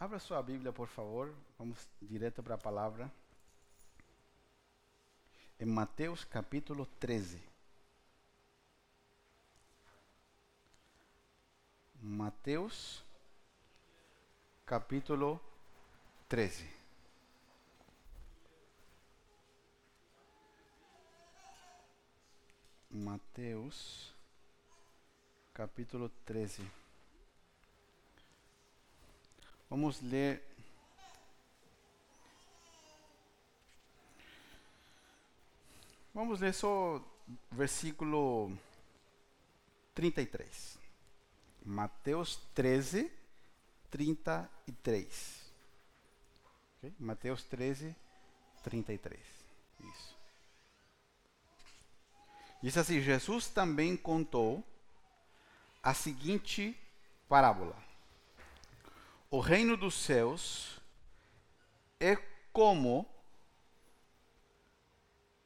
Abra sua Bíblia, por favor. Vamos direto para a palavra. Em Mateus capítulo 13. Mateus capítulo 13. Mateus capítulo 13. Vamos ler. Vamos ler só versículo 33. Mateus 13, 33. Okay? Mateus 13, 33. Isso. Diz assim: Jesus também contou a seguinte parábola. O reino dos céus é como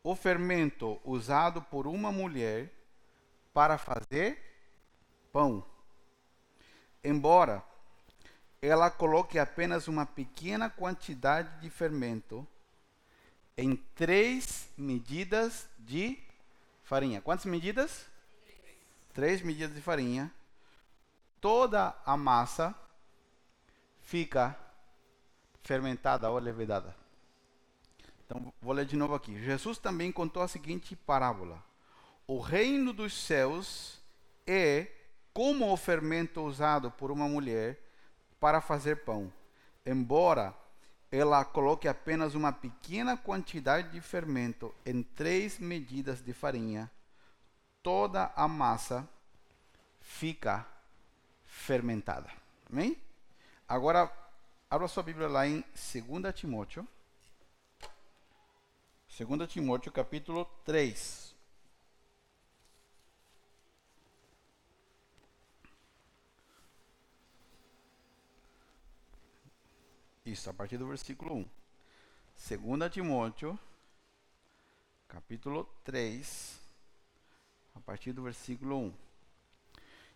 o fermento usado por uma mulher para fazer pão. Embora ela coloque apenas uma pequena quantidade de fermento em três medidas de farinha. Quantas medidas? Três medidas de farinha. Toda a massa fica fermentada ou levedada. Então, vou ler de novo aqui. Jesus também contou a seguinte parábola: O reino dos céus é como o fermento usado por uma mulher para fazer pão. Embora ela coloque apenas uma pequena quantidade de fermento em três medidas de farinha, toda a massa fica fermentada. Amém? Agora, abra sua Bíblia lá em 2 Timóteo. 2 Timóteo, capítulo 3. Isso, a partir do versículo 1. 2 Timóteo, capítulo 3, a partir do versículo 1.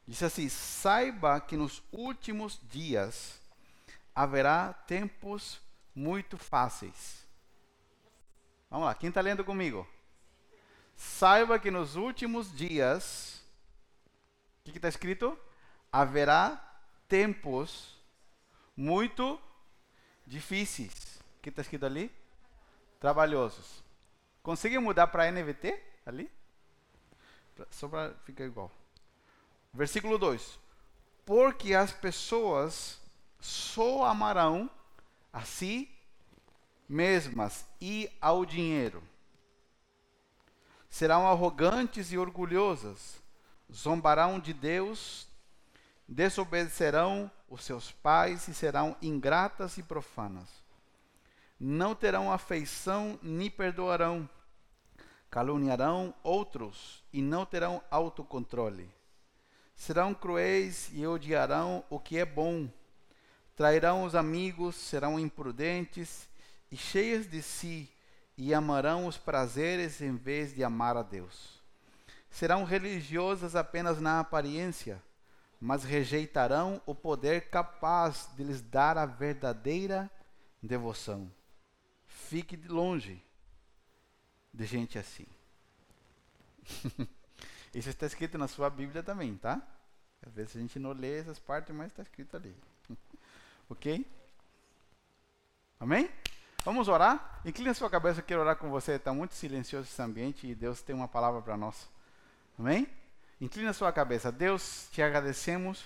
Diz assim: Saiba que nos últimos dias haverá tempos muito fáceis. Vamos lá, quem está lendo comigo? Saiba que nos últimos dias, o que está escrito? Haverá tempos muito difíceis. O que está escrito ali? Trabalhosos. Conseguiu mudar para NVT ali? Só para ficar igual. Versículo 2: Porque as pessoas só amarão a si mesmas e ao dinheiro. Serão arrogantes e orgulhosas, zombarão de Deus, desobedecerão os seus pais e serão ingratas e profanas. Não terão afeição nem perdoarão, caluniarão outros e não terão autocontrole serão cruéis e odiarão o que é bom. Trairão os amigos, serão imprudentes e cheias de si, e amarão os prazeres em vez de amar a Deus. Serão religiosas apenas na aparência, mas rejeitarão o poder capaz de lhes dar a verdadeira devoção. Fique de longe de gente assim. Isso está escrito na sua Bíblia também, tá? Às vezes a gente não lê essas partes, mas está escrito ali. Ok? Amém? Vamos orar? Inclina sua cabeça, eu quero orar com você. Está muito silencioso esse ambiente e Deus tem uma palavra para nós. Amém? Inclina sua cabeça. Deus, te agradecemos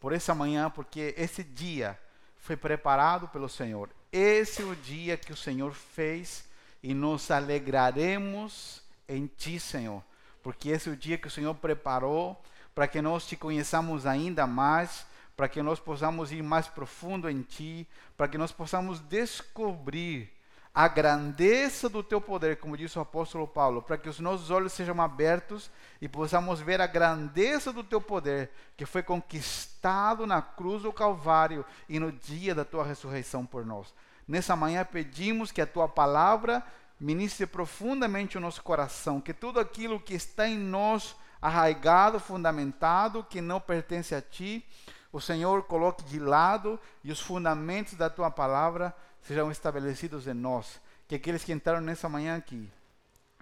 por essa manhã, porque esse dia foi preparado pelo Senhor. Esse é o dia que o Senhor fez e nos alegraremos em Ti, Senhor porque esse é o dia que o Senhor preparou para que nós te conheçamos ainda mais, para que nós possamos ir mais profundo em Ti, para que nós possamos descobrir a grandeza do Teu poder, como disse o apóstolo Paulo, para que os nossos olhos sejam abertos e possamos ver a grandeza do Teu poder, que foi conquistado na cruz do Calvário e no dia da Tua ressurreição por nós. Nessa manhã pedimos que a Tua palavra ministre profundamente o nosso coração, que tudo aquilo que está em nós arraigado, fundamentado, que não pertence a ti, o Senhor coloque de lado e os fundamentos da tua palavra sejam estabelecidos em nós. Que aqueles que entraram nessa manhã aqui,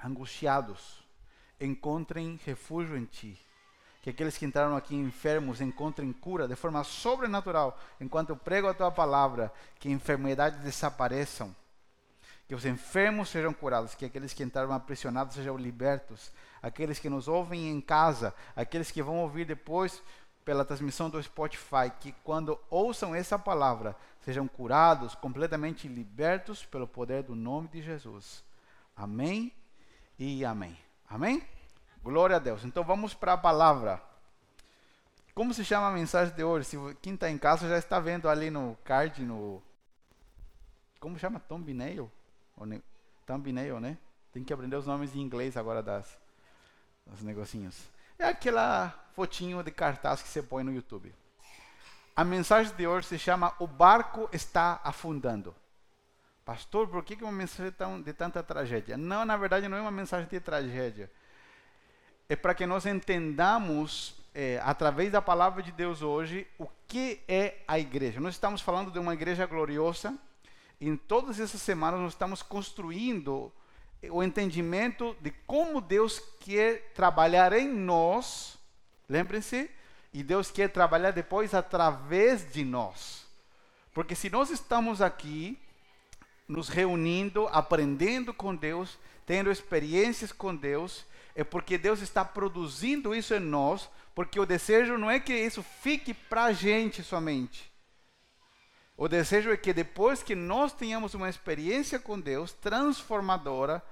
angustiados, encontrem refúgio em ti. Que aqueles que entraram aqui enfermos encontrem cura de forma sobrenatural, enquanto eu prego a tua palavra, que enfermidades desapareçam que os enfermos sejam curados, que aqueles que entraram aprisionados sejam libertos, aqueles que nos ouvem em casa, aqueles que vão ouvir depois pela transmissão do Spotify, que quando ouçam essa palavra sejam curados, completamente libertos pelo poder do nome de Jesus. Amém e amém. Amém? Glória a Deus. Então vamos para a palavra. Como se chama a mensagem de hoje? Se quem está em casa já está vendo ali no card, no. Como chama? Thumbnail? thumbnail, né? Tem que aprender os nomes em inglês agora das, das negocinhos. É aquela fotinho de cartaz que você põe no YouTube. A mensagem de hoje se chama O barco está afundando. Pastor, por que, uma mensagem de tanta tragédia? Não, na verdade, não é uma mensagem de tragédia. É para que nós entendamos, é, através da palavra de Deus hoje, o que é a igreja. Nós estamos falando de uma igreja gloriosa, em todas essas semanas nós estamos construindo o entendimento de como Deus quer trabalhar em nós. Lembrem-se, e Deus quer trabalhar depois através de nós. Porque se nós estamos aqui nos reunindo, aprendendo com Deus, tendo experiências com Deus, é porque Deus está produzindo isso em nós, porque o desejo não é que isso fique para a gente somente. O desejo é que depois que nós tenhamos uma experiência com Deus transformadora,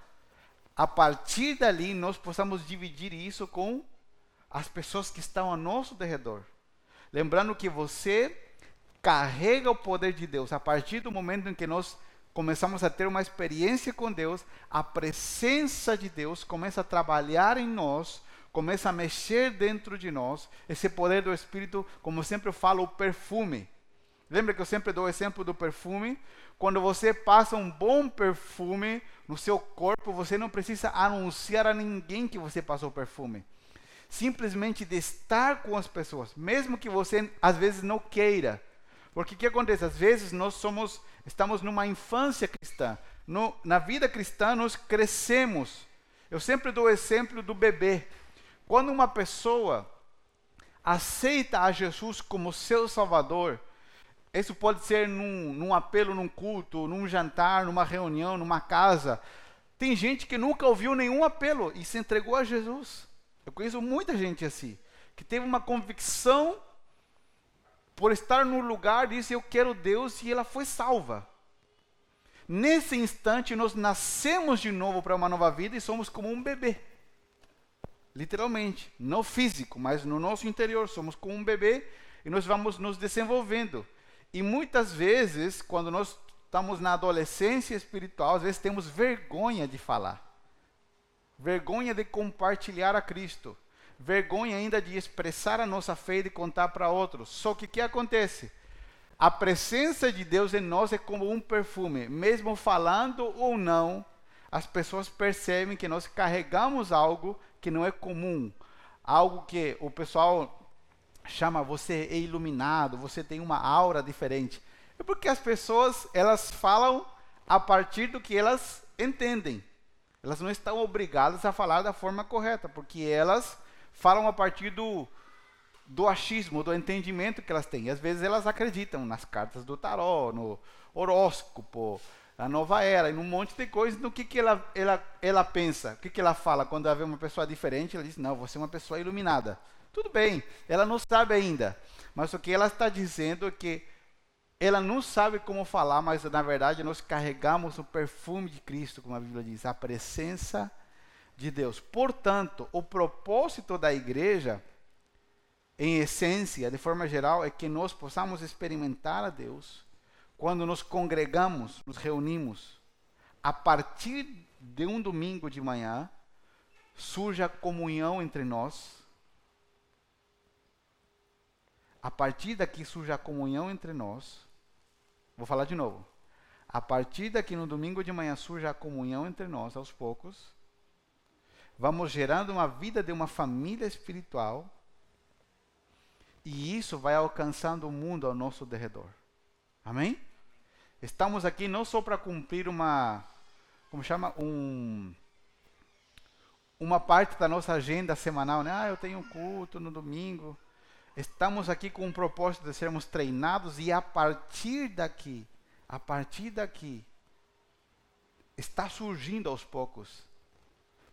a partir dali nós possamos dividir isso com as pessoas que estão ao nosso redor. Lembrando que você carrega o poder de Deus. A partir do momento em que nós começamos a ter uma experiência com Deus, a presença de Deus começa a trabalhar em nós, começa a mexer dentro de nós. Esse poder do Espírito, como sempre eu falo, o perfume. Lembra que eu sempre dou o exemplo do perfume? Quando você passa um bom perfume no seu corpo, você não precisa anunciar a ninguém que você passou perfume. Simplesmente de estar com as pessoas, mesmo que você às vezes não queira. Porque o que acontece? Às vezes nós somos, estamos numa infância cristã. No, na vida cristã nós crescemos. Eu sempre dou o exemplo do bebê. Quando uma pessoa aceita a Jesus como seu Salvador, isso pode ser num, num apelo, num culto, num jantar, numa reunião, numa casa. Tem gente que nunca ouviu nenhum apelo e se entregou a Jesus. Eu conheço muita gente assim, que teve uma convicção por estar no lugar, disse eu quero Deus e ela foi salva. Nesse instante nós nascemos de novo para uma nova vida e somos como um bebê. Literalmente, não físico, mas no nosso interior somos como um bebê e nós vamos nos desenvolvendo. E muitas vezes, quando nós estamos na adolescência espiritual, às vezes temos vergonha de falar, vergonha de compartilhar a Cristo, vergonha ainda de expressar a nossa fé e de contar para outros. Só que o que acontece? A presença de Deus em nós é como um perfume, mesmo falando ou não, as pessoas percebem que nós carregamos algo que não é comum, algo que o pessoal chama você é iluminado, você tem uma aura diferente. É porque as pessoas, elas falam a partir do que elas entendem. Elas não estão obrigadas a falar da forma correta, porque elas falam a partir do, do achismo, do entendimento que elas têm. E às vezes elas acreditam nas cartas do tarô, no horóscopo, na nova era, e num monte de coisas. No que, que ela, ela, ela pensa, o que, que ela fala quando ela vê uma pessoa diferente? Ela diz: Não, você é uma pessoa iluminada. Tudo bem, ela não sabe ainda. Mas o que ela está dizendo é que ela não sabe como falar, mas na verdade nós carregamos o perfume de Cristo, como a Bíblia diz, a presença de Deus. Portanto, o propósito da igreja, em essência, de forma geral, é que nós possamos experimentar a Deus quando nos congregamos, nos reunimos. A partir de um domingo de manhã, surge a comunhão entre nós a partir daqui surge a comunhão entre nós. Vou falar de novo. A partir daqui no domingo de manhã surge a comunhão entre nós aos poucos. Vamos gerando uma vida de uma família espiritual. E isso vai alcançando o mundo ao nosso derredor. Amém? Estamos aqui não só para cumprir uma, como chama, um, uma parte da nossa agenda semanal, né? Ah, eu tenho culto no domingo. Estamos aqui com o propósito de sermos treinados e a partir daqui, a partir daqui, está surgindo aos poucos.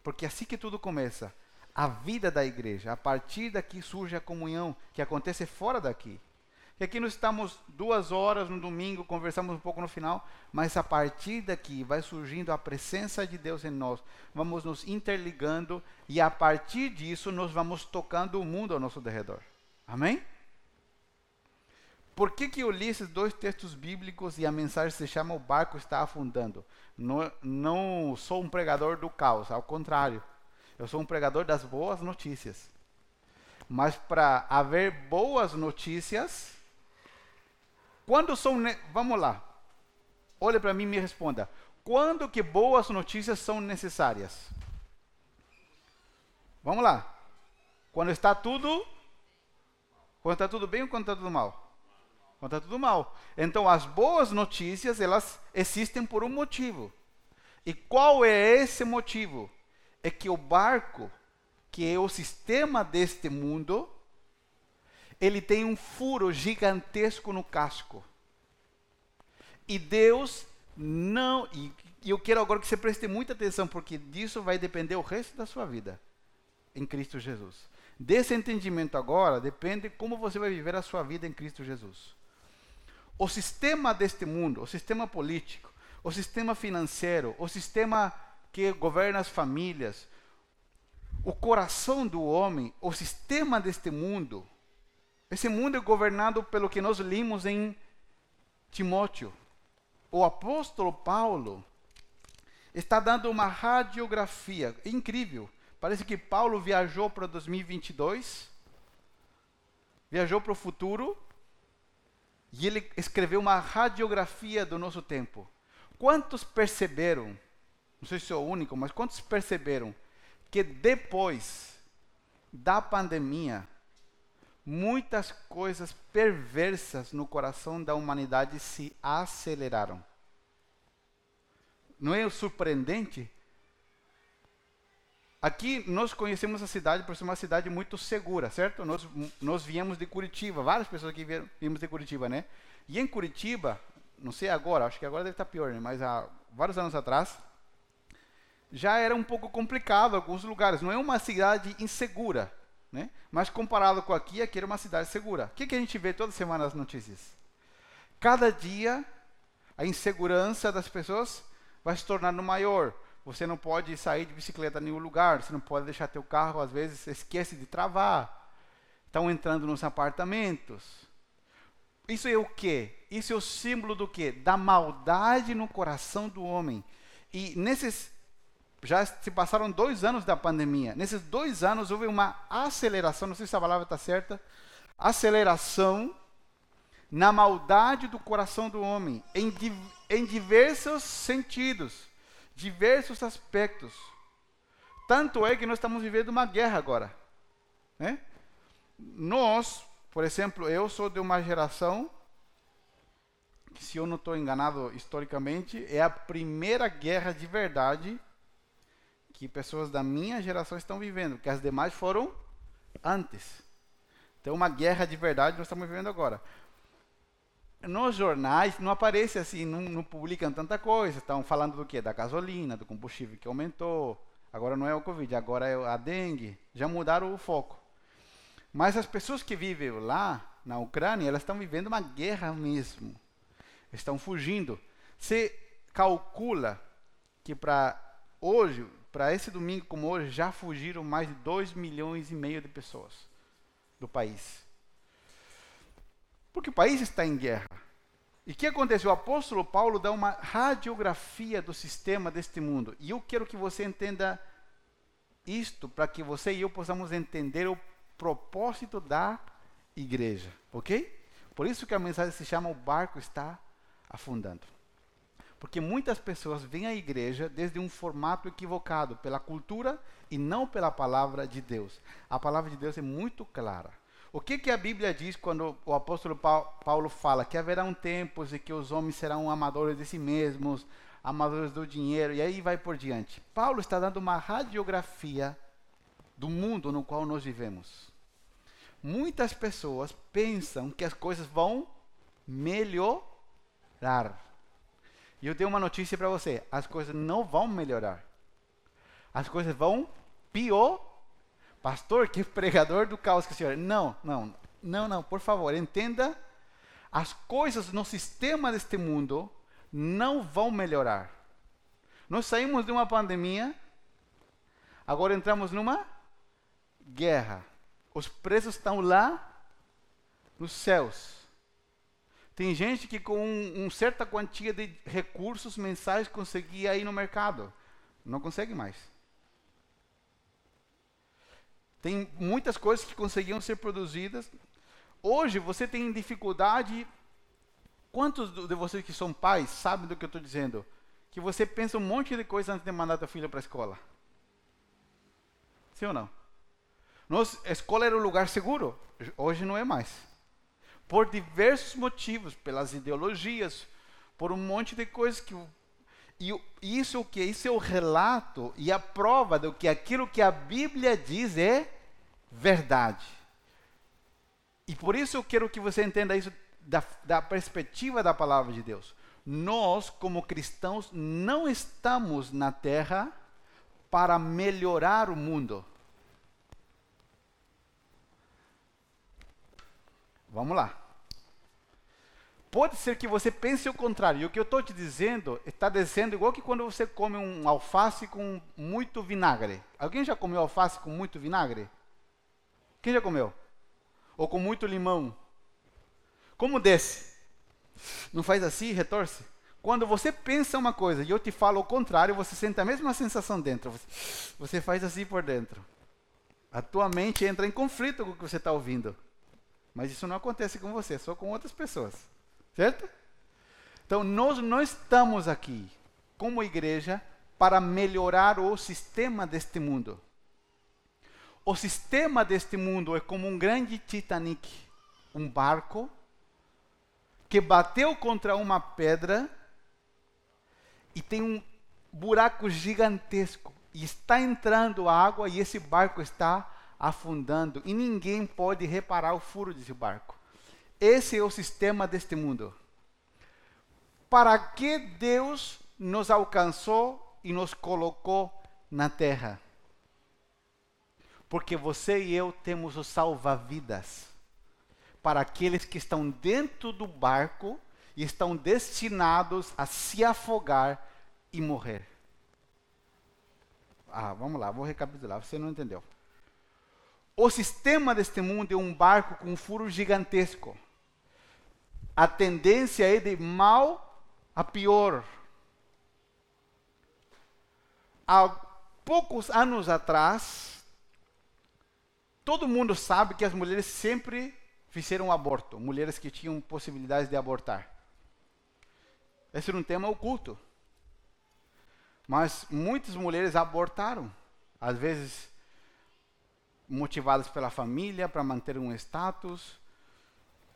Porque é assim que tudo começa, a vida da igreja, a partir daqui surge a comunhão que acontece fora daqui. E aqui nós estamos duas horas no domingo, conversamos um pouco no final, mas a partir daqui vai surgindo a presença de Deus em nós. Vamos nos interligando e a partir disso nós vamos tocando o mundo ao nosso derredor. Amém? Por que, que eu li esses dois textos bíblicos e a mensagem se chama O Barco Está Afundando? Não, não sou um pregador do caos, ao contrário. Eu sou um pregador das boas notícias. Mas para haver boas notícias, quando são. Vamos lá. Olhe para mim e me responda. Quando que boas notícias são necessárias? Vamos lá. Quando está tudo. Quando está tudo bem ou quando está tudo mal? Quando está tudo mal. Então, as boas notícias, elas existem por um motivo. E qual é esse motivo? É que o barco, que é o sistema deste mundo, ele tem um furo gigantesco no casco. E Deus não. E, eu quero agora que você preste muita atenção, porque disso vai depender o resto da sua vida em Cristo Jesus. Desse entendimento agora depende como você vai viver a sua vida em Cristo Jesus. O sistema deste mundo, o sistema político, o sistema financeiro, o sistema que governa as famílias, o coração do homem, o sistema deste mundo, esse mundo é governado pelo que nós limos em Timóteo. O apóstolo Paulo está dando uma radiografia incrível. Parece que Paulo viajou para 2022, viajou para o futuro, e ele escreveu uma radiografia do nosso tempo. Quantos perceberam, não sei se sou o único, mas quantos perceberam que depois da pandemia, muitas coisas perversas no coração da humanidade se aceleraram. Não é surpreendente? Aqui nós conhecemos a cidade por ser uma cidade muito segura, certo? Nós, nós viemos de Curitiba, várias pessoas aqui vieram, viemos de Curitiba, né? E em Curitiba, não sei agora, acho que agora deve estar pior, né? Mas há vários anos atrás, já era um pouco complicado alguns lugares. Não é uma cidade insegura, né? Mas comparado com aqui, aqui era uma cidade segura. O que, que a gente vê toda semana nas notícias? Cada dia, a insegurança das pessoas vai se tornando maior. Você não pode sair de bicicleta em nenhum lugar, você não pode deixar teu carro, às vezes esquece de travar. Estão entrando nos apartamentos. Isso é o quê? Isso é o símbolo do quê? Da maldade no coração do homem. E nesses já se passaram dois anos da pandemia. Nesses dois anos houve uma aceleração, não sei se a palavra está certa, aceleração na maldade do coração do homem, em, em diversos sentidos, diversos aspectos. Tanto é que nós estamos vivendo uma guerra agora. Né? Nós, por exemplo, eu sou de uma geração que, se eu não estou enganado historicamente, é a primeira guerra de verdade que pessoas da minha geração estão vivendo, que as demais foram antes. Então, uma guerra de verdade nós estamos vivendo agora. Nos jornais não aparece assim, não, não publicam tanta coisa. Estão falando do quê? Da gasolina, do combustível que aumentou. Agora não é o Covid, agora é a dengue. Já mudaram o foco. Mas as pessoas que vivem lá, na Ucrânia, elas estão vivendo uma guerra mesmo. Estão fugindo. Você calcula que para hoje, para esse domingo como hoje, já fugiram mais de 2 milhões e meio de pessoas do país. Porque o país está em guerra. E o que aconteceu? O apóstolo Paulo dá uma radiografia do sistema deste mundo. E eu quero que você entenda isto para que você e eu possamos entender o propósito da igreja, ok? Por isso que a mensagem se chama O Barco Está Afundando. Porque muitas pessoas vêm à igreja desde um formato equivocado, pela cultura e não pela palavra de Deus. A palavra de Deus é muito clara. O que, que a Bíblia diz quando o apóstolo Paulo fala que haverá um tempos em que os homens serão amadores de si mesmos, amadores do dinheiro, e aí vai por diante. Paulo está dando uma radiografia do mundo no qual nós vivemos. Muitas pessoas pensam que as coisas vão melhorar. E eu tenho uma notícia para você: as coisas não vão melhorar. As coisas vão piorar Pastor, que pregador do caos que o senhor é. Não, não, não, não, por favor, entenda. As coisas no sistema deste mundo não vão melhorar. Nós saímos de uma pandemia, agora entramos numa guerra. Os preços estão lá nos céus. Tem gente que com uma um certa quantia de recursos mensais conseguia ir no mercado. Não consegue mais. Tem muitas coisas que conseguiam ser produzidas. Hoje você tem dificuldade. Quantos de vocês que são pais sabem do que eu estou dizendo? Que você pensa um monte de coisa antes de mandar teu filho para a escola. Sim ou não? A escola era um lugar seguro. Hoje não é mais. Por diversos motivos, pelas ideologias, por um monte de coisas que e isso o que? Isso é o relato e a prova do que aquilo que a Bíblia diz é verdade. E por isso eu quero que você entenda isso da, da perspectiva da palavra de Deus. Nós, como cristãos, não estamos na terra para melhorar o mundo. Vamos lá. Pode ser que você pense o contrário. E o que eu estou te dizendo está descendo igual que quando você come um alface com muito vinagre. Alguém já comeu alface com muito vinagre? Quem já comeu? Ou com muito limão? Como desce? Não faz assim, retorce? Quando você pensa uma coisa e eu te falo o contrário, você sente a mesma sensação dentro. Você, faz assim por dentro. A tua mente entra em conflito com o que você está ouvindo. Mas isso não acontece com você, só com outras pessoas. Certo? Então, nós não estamos aqui, como igreja, para melhorar o sistema deste mundo. O sistema deste mundo é como um grande Titanic, um barco que bateu contra uma pedra e tem um buraco gigantesco e está entrando água e esse barco está afundando e ninguém pode reparar o furo desse barco. Esse é o sistema deste mundo. Para que Deus nos alcançou e nos colocou na terra? Porque você e eu temos o salva-vidas para aqueles que estão dentro do barco e estão destinados a se afogar e morrer. Ah, vamos lá, vou recapitular, você não entendeu. O sistema deste mundo é um barco com um furo gigantesco. A tendência é de mal a pior. Há poucos anos atrás, Todo mundo sabe que as mulheres sempre fizeram aborto, mulheres que tinham possibilidades de abortar. Esse era um tema oculto. Mas muitas mulheres abortaram, às vezes motivadas pela família, para manter um status,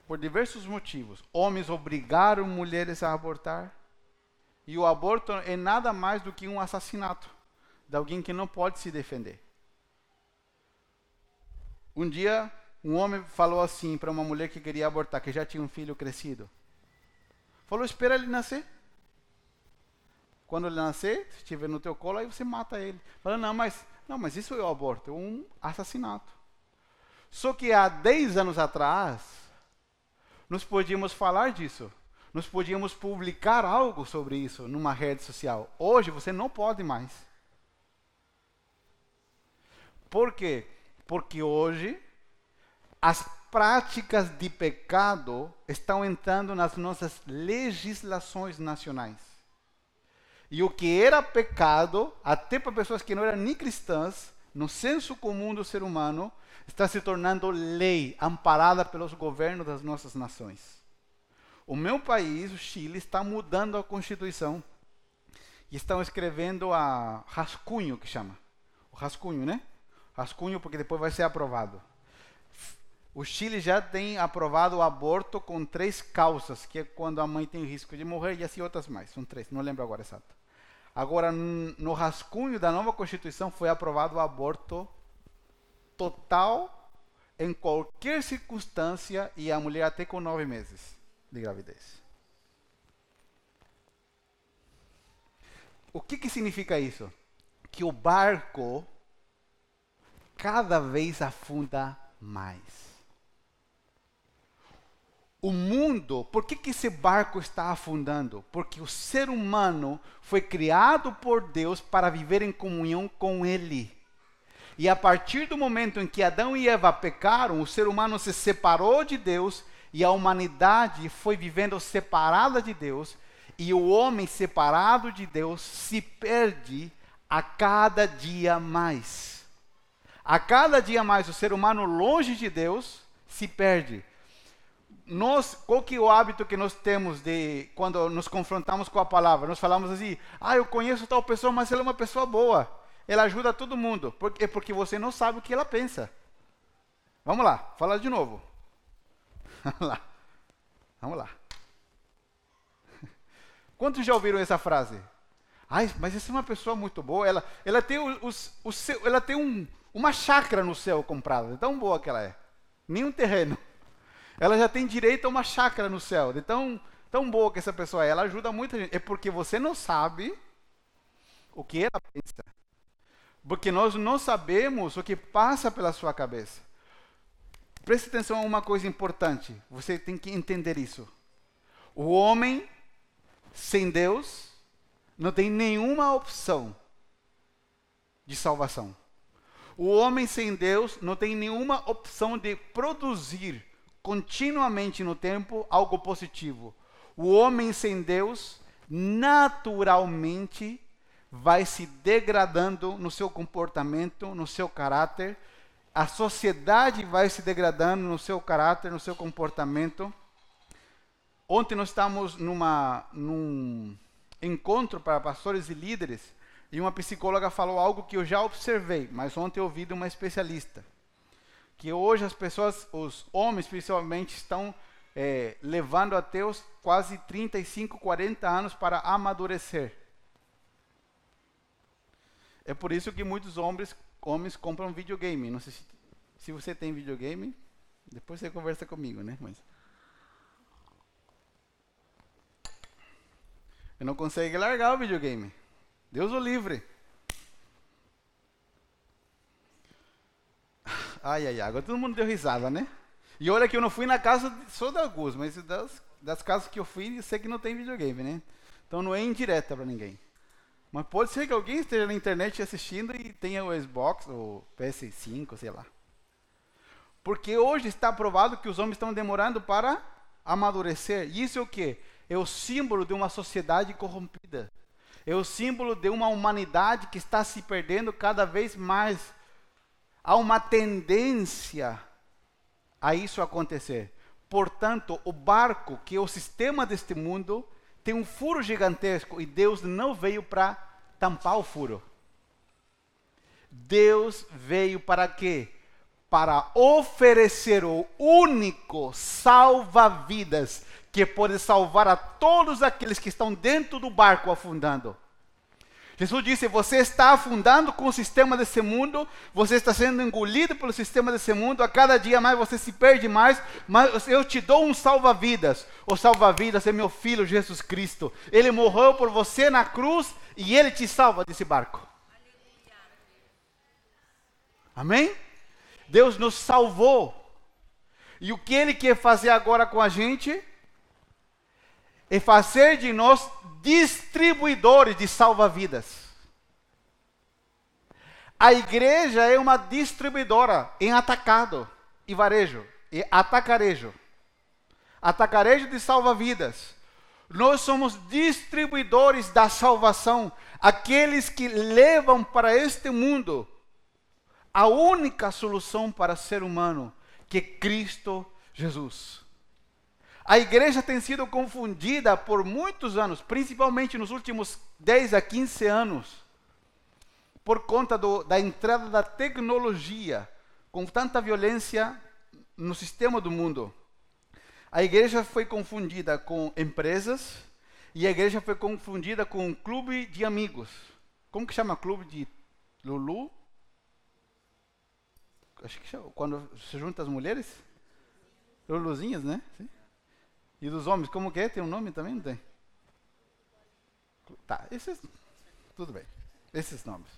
por diversos motivos. Homens obrigaram mulheres a abortar. E o aborto é nada mais do que um assassinato de alguém que não pode se defender. Um dia, um homem falou assim para uma mulher que queria abortar, que já tinha um filho crescido. Falou: espera ele nascer. Quando ele nascer, se estiver no teu colo, aí você mata ele. Falou: não, mas, não, mas isso é o aborto, é um assassinato. Só que há 10 anos atrás, nós podíamos falar disso. Nós podíamos publicar algo sobre isso numa rede social. Hoje você não pode mais. Por quê? Porque hoje as práticas de pecado estão entrando nas nossas legislações nacionais. E o que era pecado, até para pessoas que não eram nem cristãs, no senso comum do ser humano, está se tornando lei, amparada pelos governos das nossas nações. O meu país, o Chile, está mudando a Constituição. E estão escrevendo a rascunho, que chama. O rascunho, né? Rascunho, porque depois vai ser aprovado. o Chile já tem aprovado o aborto com três causas, que é quando a mãe tem risco de morrer e assim outras mais. São três, não lembro agora exato. Agora, no rascunho da nova Constituição foi aprovado o aborto total em qualquer circunstância e a mulher até com nove meses de gravidez. O que, que significa isso? Que o barco cada vez afunda mais. O mundo, por que, que esse barco está afundando? Porque o ser humano foi criado por Deus para viver em comunhão com Ele. E a partir do momento em que Adão e Eva pecaram, o ser humano se separou de Deus e a humanidade foi vivendo separada de Deus. E o homem separado de Deus se perde a cada dia mais. A cada dia mais o ser humano longe de Deus se perde nós, qual que é o hábito que nós temos de quando nos confrontamos com a palavra? Nós falamos assim: "Ah, eu conheço tal pessoa, mas ela é uma pessoa boa. Ela ajuda todo mundo". É porque você não sabe o que ela pensa. Vamos lá, fala de novo. Vamos lá. Vamos lá. Quantos já ouviram essa frase? Ai, mas essa é uma pessoa muito boa. Ela, ela tem, os, o seu, ela tem um, uma chácara no céu comprada. Tão boa que ela é. Nenhum terreno ela já tem direito a uma chácara no céu. De tão, tão boa que essa pessoa é. Ela ajuda muita gente. É porque você não sabe o que ela pensa. Porque nós não sabemos o que passa pela sua cabeça. Preste atenção a uma coisa importante. Você tem que entender isso. O homem sem Deus não tem nenhuma opção de salvação. O homem sem Deus não tem nenhuma opção de produzir continuamente no tempo algo positivo. O homem sem Deus naturalmente vai se degradando no seu comportamento, no seu caráter. A sociedade vai se degradando no seu caráter, no seu comportamento. Ontem nós estávamos numa, num encontro para pastores e líderes e uma psicóloga falou algo que eu já observei, mas ontem ouvi de uma especialista que hoje as pessoas, os homens principalmente, estão é, levando até os quase 35, 40 anos para amadurecer. É por isso que muitos homens, homens compram videogame. Não sei se, se você tem videogame, depois você conversa comigo, né? Mas eu não consegue largar o videogame. Deus o livre. Ai, ai, ai. Agora todo mundo deu risada, né? E olha que eu não fui na casa só da alguns, mas das, das casas que eu fui, eu sei que não tem videogame, né? Então não é indireta para ninguém. Mas pode ser que alguém esteja na internet assistindo e tenha o Xbox ou PS5, sei lá. Porque hoje está provado que os homens estão demorando para amadurecer. E isso é o quê? É o símbolo de uma sociedade corrompida. É o símbolo de uma humanidade que está se perdendo cada vez mais há uma tendência a isso acontecer. Portanto, o barco, que é o sistema deste mundo, tem um furo gigantesco e Deus não veio para tampar o furo. Deus veio para quê? Para oferecer o único salva-vidas que pode salvar a todos aqueles que estão dentro do barco afundando. Jesus disse: Você está afundando com o sistema desse mundo, você está sendo engolido pelo sistema desse mundo, a cada dia mais você se perde mais, mas eu te dou um salva-vidas. O salva-vidas é meu filho Jesus Cristo. Ele morreu por você na cruz e ele te salva desse barco. Amém? Deus nos salvou. E o que ele quer fazer agora com a gente? É fazer de nós distribuidores de salva-vidas. A igreja é uma distribuidora em atacado e varejo, e atacarejo. Atacarejo de salva-vidas. Nós somos distribuidores da salvação, aqueles que levam para este mundo a única solução para ser humano, que é Cristo Jesus. A igreja tem sido confundida por muitos anos, principalmente nos últimos 10 a 15 anos, por conta do, da entrada da tecnologia, com tanta violência no sistema do mundo, a igreja foi confundida com empresas e a igreja foi confundida com um clube de amigos. Como que chama clube de Lulu? Acho que chama, quando se junta as mulheres? Luluzinhas, né? Sim. E dos homens, como que é? Tem um nome também? Não tem? Tá, esses. Tudo bem. Esses nomes.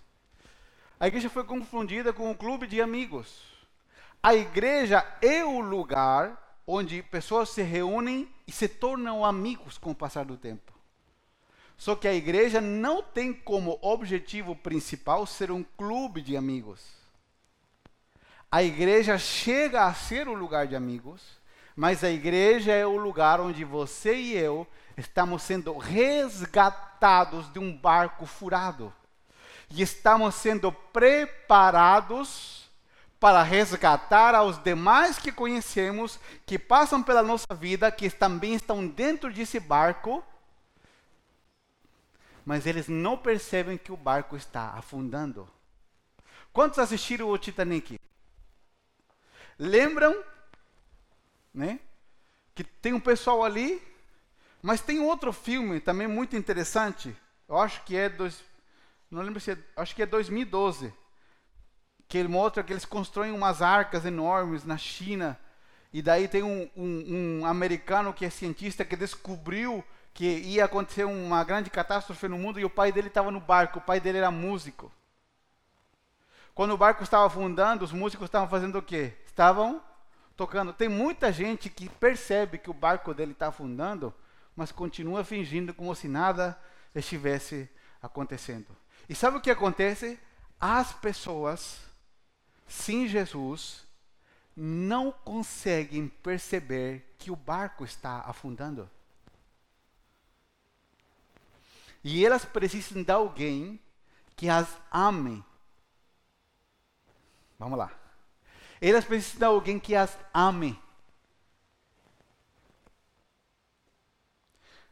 A igreja foi confundida com um clube de amigos. A igreja é o lugar onde pessoas se reúnem e se tornam amigos com o passar do tempo. Só que a igreja não tem como objetivo principal ser um clube de amigos. A igreja chega a ser o lugar de amigos, mas a igreja é o lugar onde você e eu estamos sendo resgatados de um barco furado. E estamos sendo preparados para resgatar aos demais que conhecemos, que passam pela nossa vida, que também estão dentro desse barco mas eles não percebem que o barco está afundando. Quantos assistiram o Titanic? Lembram, né? Que tem um pessoal ali, mas tem outro filme também muito interessante. Eu acho que é dois, não lembro se é, acho que é 2012, que ele mostra que eles constroem umas arcas enormes na China. E daí tem um, um, um americano que é cientista que descobriu que ia acontecer uma grande catástrofe no mundo e o pai dele estava no barco, o pai dele era músico. Quando o barco estava afundando, os músicos estavam fazendo o quê? Estavam tocando. Tem muita gente que percebe que o barco dele está afundando, mas continua fingindo como se nada estivesse acontecendo. E sabe o que acontece? As pessoas sem Jesus não conseguem perceber que o barco está afundando. E elas precisam de alguém que as ame. Vamos lá. Elas precisam de alguém que as ame.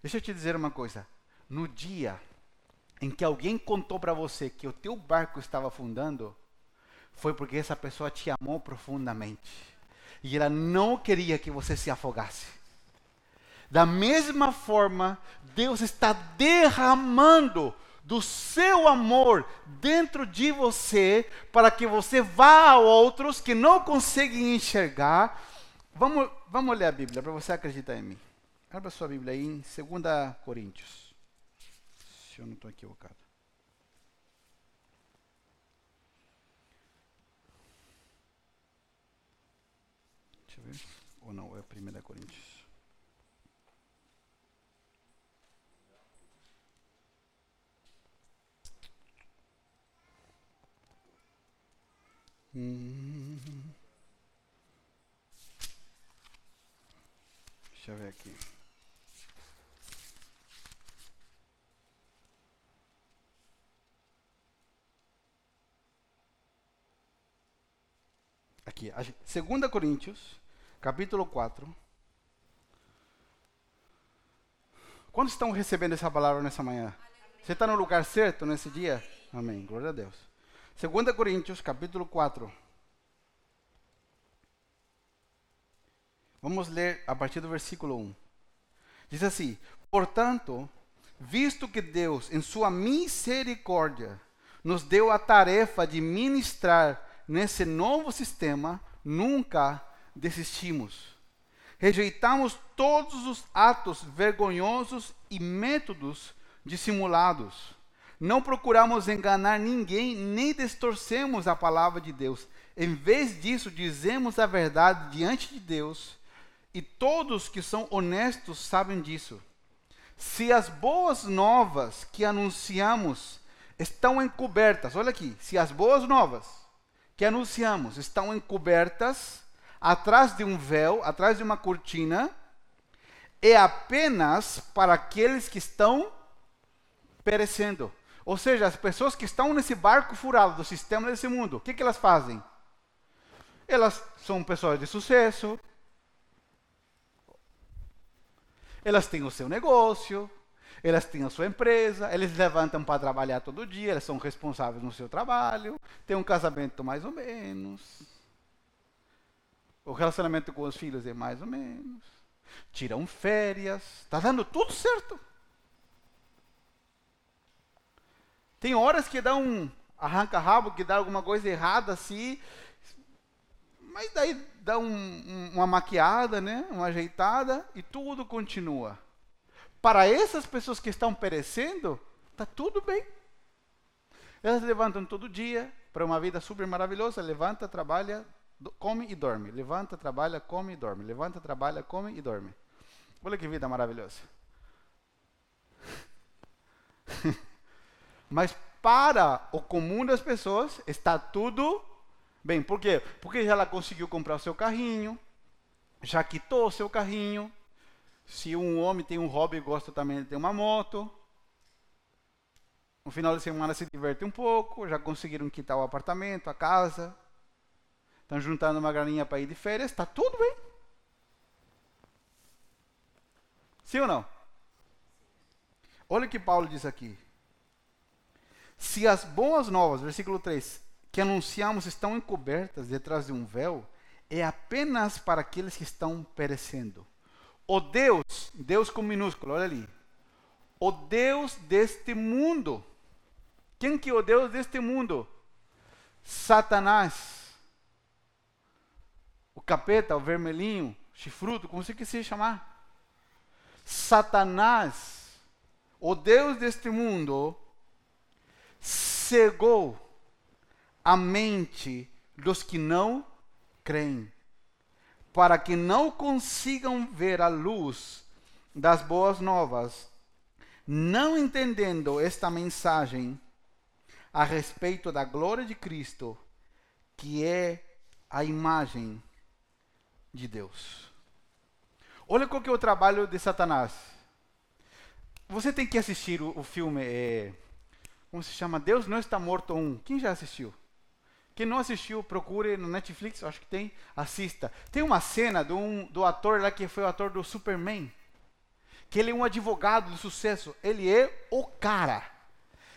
Deixa eu te dizer uma coisa. No dia em que alguém contou para você que o teu barco estava afundando, foi porque essa pessoa te amou profundamente. E ela não queria que você se afogasse. Da mesma forma, Deus está derramando do seu amor dentro de você para que você vá a outros que não conseguem enxergar. Vamos, vamos ler a Bíblia para você acreditar em mim. Abra sua Bíblia aí em 2 Coríntios. Se eu não estou equivocado. Deixa eu ver. Ou não, é 1 Coríntios. Hum. Deixa eu ver aqui. Aqui, 2 Coríntios, capítulo 4. Quantos estão recebendo essa palavra nessa manhã? Você está no lugar certo nesse dia? Amém. Glória a Deus. 2 Coríntios, capítulo 4. Vamos ler a partir do versículo 1. Diz assim: Portanto, visto que Deus, em sua misericórdia, nos deu a tarefa de ministrar nesse novo sistema, nunca desistimos. Rejeitamos todos os atos vergonhosos e métodos dissimulados não procuramos enganar ninguém, nem distorcemos a palavra de Deus. Em vez disso, dizemos a verdade diante de Deus, e todos que são honestos sabem disso. Se as boas novas que anunciamos estão encobertas, olha aqui, se as boas novas que anunciamos estão encobertas atrás de um véu, atrás de uma cortina, é apenas para aqueles que estão perecendo. Ou seja, as pessoas que estão nesse barco furado do sistema desse mundo, o que, que elas fazem? Elas são pessoas de sucesso, elas têm o seu negócio, elas têm a sua empresa, eles levantam para trabalhar todo dia, elas são responsáveis no seu trabalho, têm um casamento mais ou menos. O relacionamento com os filhos é mais ou menos. Tiram férias. Está dando tudo certo. Tem horas que dá um arranca-rabo, que dá alguma coisa errada assim. Mas daí dá um, um, uma maquiada, né? uma ajeitada e tudo continua. Para essas pessoas que estão perecendo, está tudo bem. Elas levantam todo dia para uma vida super maravilhosa. Levanta, trabalha, come e dorme. Levanta, trabalha, come e dorme. Levanta, trabalha, come e dorme. Olha que vida maravilhosa. Mas para o comum das pessoas está tudo bem. Por quê? Porque já ela conseguiu comprar o seu carrinho, já quitou o seu carrinho. Se um homem tem um hobby e gosta também de ter uma moto. No final de semana se diverte um pouco, já conseguiram quitar o apartamento, a casa. Estão juntando uma graninha para ir de férias, está tudo bem. Sim ou não? Olha o que Paulo diz aqui. Se as boas novas, versículo 3, que anunciamos estão encobertas detrás de um véu, é apenas para aqueles que estão perecendo. O Deus, Deus com minúsculo, olha ali. O Deus deste mundo. Quem que é o Deus deste mundo? Satanás. O capeta, o vermelhinho, chifrudo, como você quiser chamar. Satanás, o Deus deste mundo, cegou a mente dos que não creem, para que não consigam ver a luz das boas novas, não entendendo esta mensagem a respeito da glória de Cristo, que é a imagem de Deus. Olha qual que é o trabalho de Satanás. Você tem que assistir o, o filme é, como se chama? Deus não está morto um. Quem já assistiu? Quem não assistiu, procure no Netflix, acho que tem, assista. Tem uma cena do, um, do ator lá que foi o ator do Superman, que ele é um advogado de sucesso. Ele é o cara.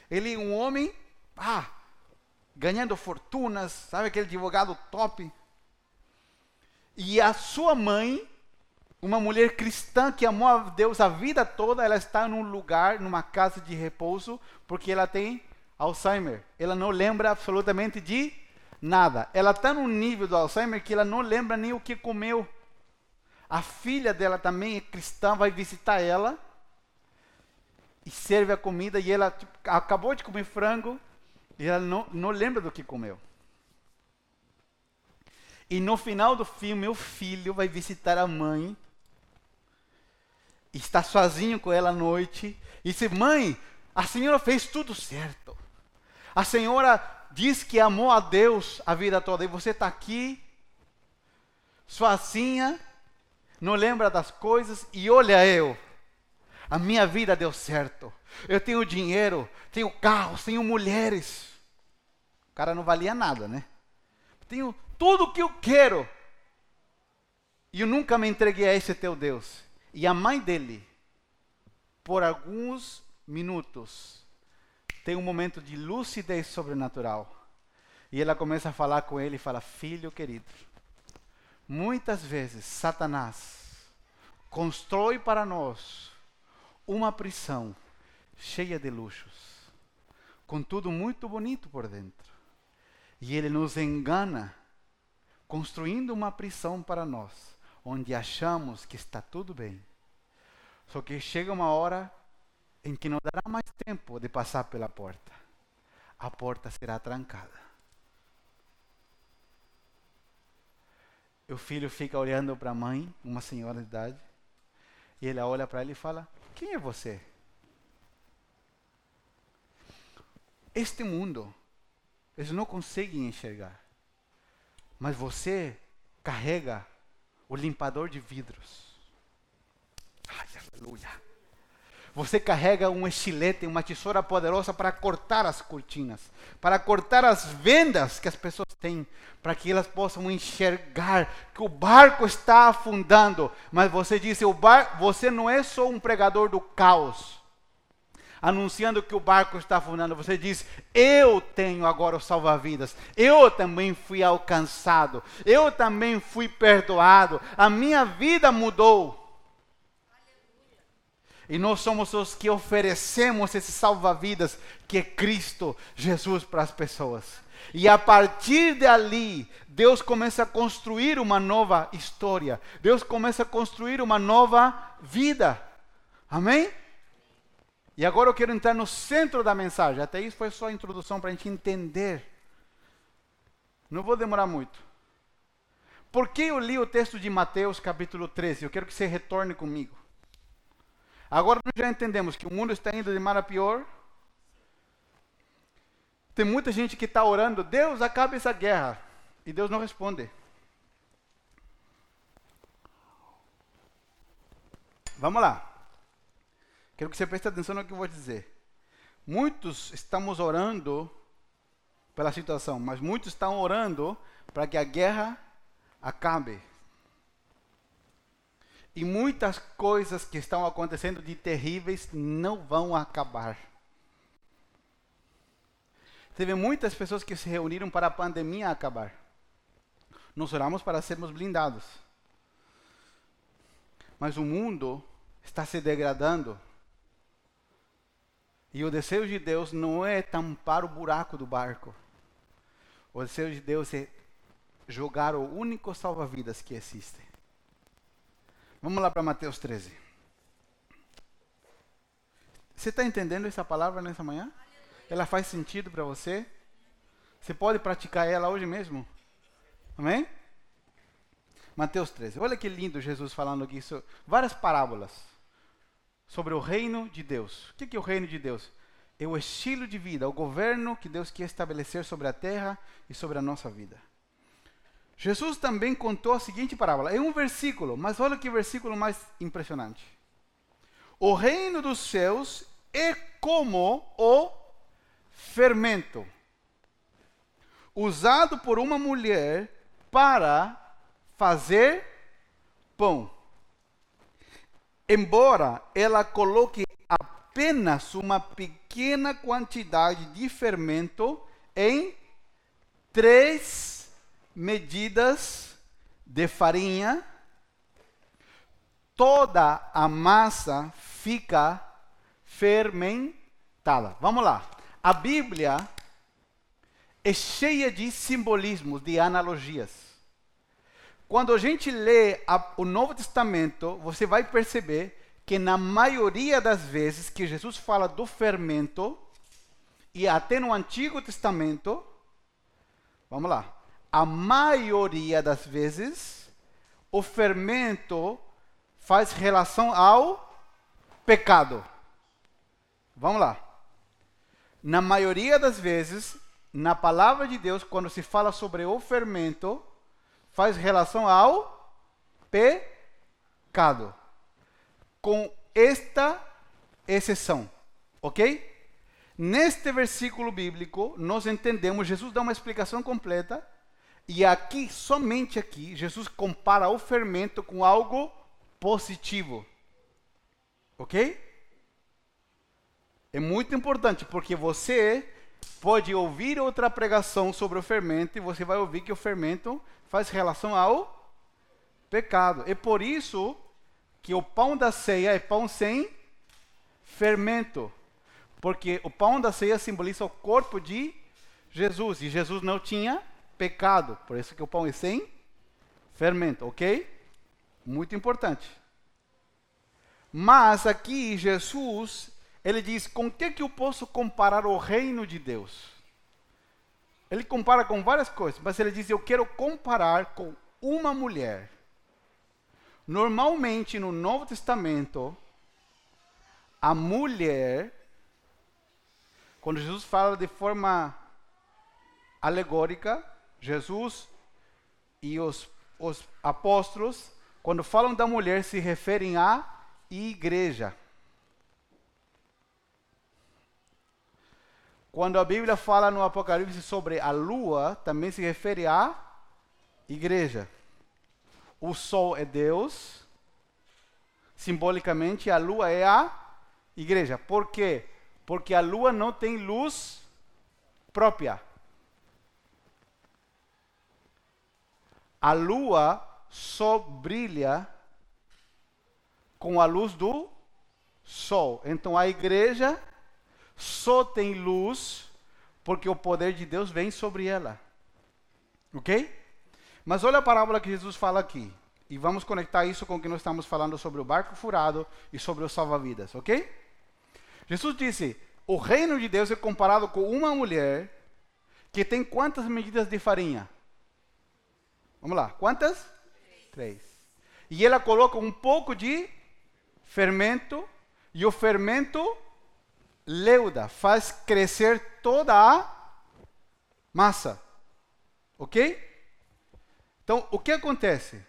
Ele é um homem, ah, ganhando fortunas, sabe aquele advogado top? E a sua mãe, uma mulher cristã que amou a Deus a vida toda, ela está num lugar, numa casa de repouso, porque ela tem Alzheimer. Ela não lembra absolutamente de nada. Ela está num nível do Alzheimer que ela não lembra nem o que comeu. A filha dela também é cristã, vai visitar ela e serve a comida e ela tipo, acabou de comer frango e ela não, não lembra do que comeu. E no final do filme, o filho vai visitar a mãe. Está sozinho com ela à noite. E diz: Mãe, a senhora fez tudo certo. A senhora diz que amou a Deus a vida toda e você está aqui, sozinha, não lembra das coisas e olha eu. A minha vida deu certo. Eu tenho dinheiro, tenho carros, tenho mulheres. O cara não valia nada, né? Tenho tudo o que eu quero. E eu nunca me entreguei a esse teu Deus. E a mãe dele, por alguns minutos, tem um momento de lucidez sobrenatural. E ela começa a falar com ele e fala: Filho querido, muitas vezes Satanás constrói para nós uma prisão cheia de luxos, com tudo muito bonito por dentro. E ele nos engana, construindo uma prisão para nós, onde achamos que está tudo bem. Só que chega uma hora em que não dará mais tempo de passar pela porta. A porta será trancada. O filho fica olhando para a mãe, uma senhora de idade, e ele olha para ele e fala: Quem é você? Este mundo, eles não conseguem enxergar. Mas você carrega o limpador de vidros. Ai, aleluia. Você carrega um estilete, uma tesoura poderosa para cortar as cortinas, para cortar as vendas que as pessoas têm, para que elas possam enxergar que o barco está afundando. Mas você disse, o bar, você não é só um pregador do caos. Anunciando que o barco está afundando, você diz: Eu tenho agora o salva-vidas, eu também fui alcançado, eu também fui perdoado, a minha vida mudou. E nós somos os que oferecemos esse salva-vidas que é Cristo Jesus para as pessoas. E a partir dali, Deus começa a construir uma nova história. Deus começa a construir uma nova vida. Amém? E agora eu quero entrar no centro da mensagem. Até isso foi só a introdução para a gente entender. Não vou demorar muito. Por que eu li o texto de Mateus capítulo 13? Eu quero que você retorne comigo. Agora nós já entendemos que o mundo está indo de mal a pior. Tem muita gente que está orando, Deus acabe essa guerra. E Deus não responde. Vamos lá. Quero que você preste atenção no que eu vou dizer. Muitos estamos orando pela situação, mas muitos estão orando para que a guerra acabe. E muitas coisas que estão acontecendo de terríveis não vão acabar. Teve muitas pessoas que se reuniram para a pandemia acabar. Nós oramos para sermos blindados. Mas o mundo está se degradando. E o desejo de Deus não é tampar o buraco do barco. O desejo de Deus é jogar o único salva-vidas que existe. Vamos lá para Mateus 13. Você está entendendo essa palavra nessa manhã? Ela faz sentido para você? Você pode praticar ela hoje mesmo? Amém? Mateus 13. Olha que lindo Jesus falando aqui. Isso, várias parábolas sobre o reino de Deus. O que é o reino de Deus? É o estilo de vida, o governo que Deus quer estabelecer sobre a terra e sobre a nossa vida. Jesus também contou a seguinte parábola. É um versículo, mas olha que versículo mais impressionante. O reino dos céus é como o fermento usado por uma mulher para fazer pão. Embora ela coloque apenas uma pequena quantidade de fermento em três medidas de farinha, toda a massa fica fermentada. Vamos lá. A Bíblia é cheia de simbolismos, de analogias. Quando a gente lê a, o Novo Testamento, você vai perceber que na maioria das vezes que Jesus fala do fermento, e até no Antigo Testamento, vamos lá, a maioria das vezes, o fermento faz relação ao pecado. Vamos lá. Na maioria das vezes, na palavra de Deus, quando se fala sobre o fermento, faz relação ao pecado. Com esta exceção, ok? Neste versículo bíblico, nós entendemos, Jesus dá uma explicação completa e aqui, somente aqui, Jesus compara o fermento com algo positivo. Ok? É muito importante, porque você pode ouvir outra pregação sobre o fermento e você vai ouvir que o fermento faz relação ao pecado. É por isso que o pão da ceia é pão sem fermento. Porque o pão da ceia simboliza o corpo de Jesus. E Jesus não tinha pecado. Por isso que o pão é sem fermento, ok? Muito importante. Mas aqui Jesus, ele diz: com que, que eu posso comparar o reino de Deus? Ele compara com várias coisas, mas ele diz: eu quero comparar com uma mulher. Normalmente no Novo Testamento, a mulher, quando Jesus fala de forma alegórica, Jesus e os, os apóstolos, quando falam da mulher, se referem à igreja. Quando a Bíblia fala no Apocalipse sobre a lua, também se refere à igreja. O sol é Deus, simbolicamente a lua é a igreja. Por quê? Porque a lua não tem luz própria. A lua só brilha com a luz do sol. Então a igreja só tem luz porque o poder de Deus vem sobre ela. Ok? Mas olha a parábola que Jesus fala aqui. E vamos conectar isso com o que nós estamos falando sobre o barco furado e sobre o salva-vidas, ok? Jesus disse: o reino de Deus é comparado com uma mulher que tem quantas medidas de farinha? Vamos lá, quantas? Três. Três. E ela coloca um pouco de fermento, e o fermento leuda, faz crescer toda a massa. Ok? Então, o que acontece?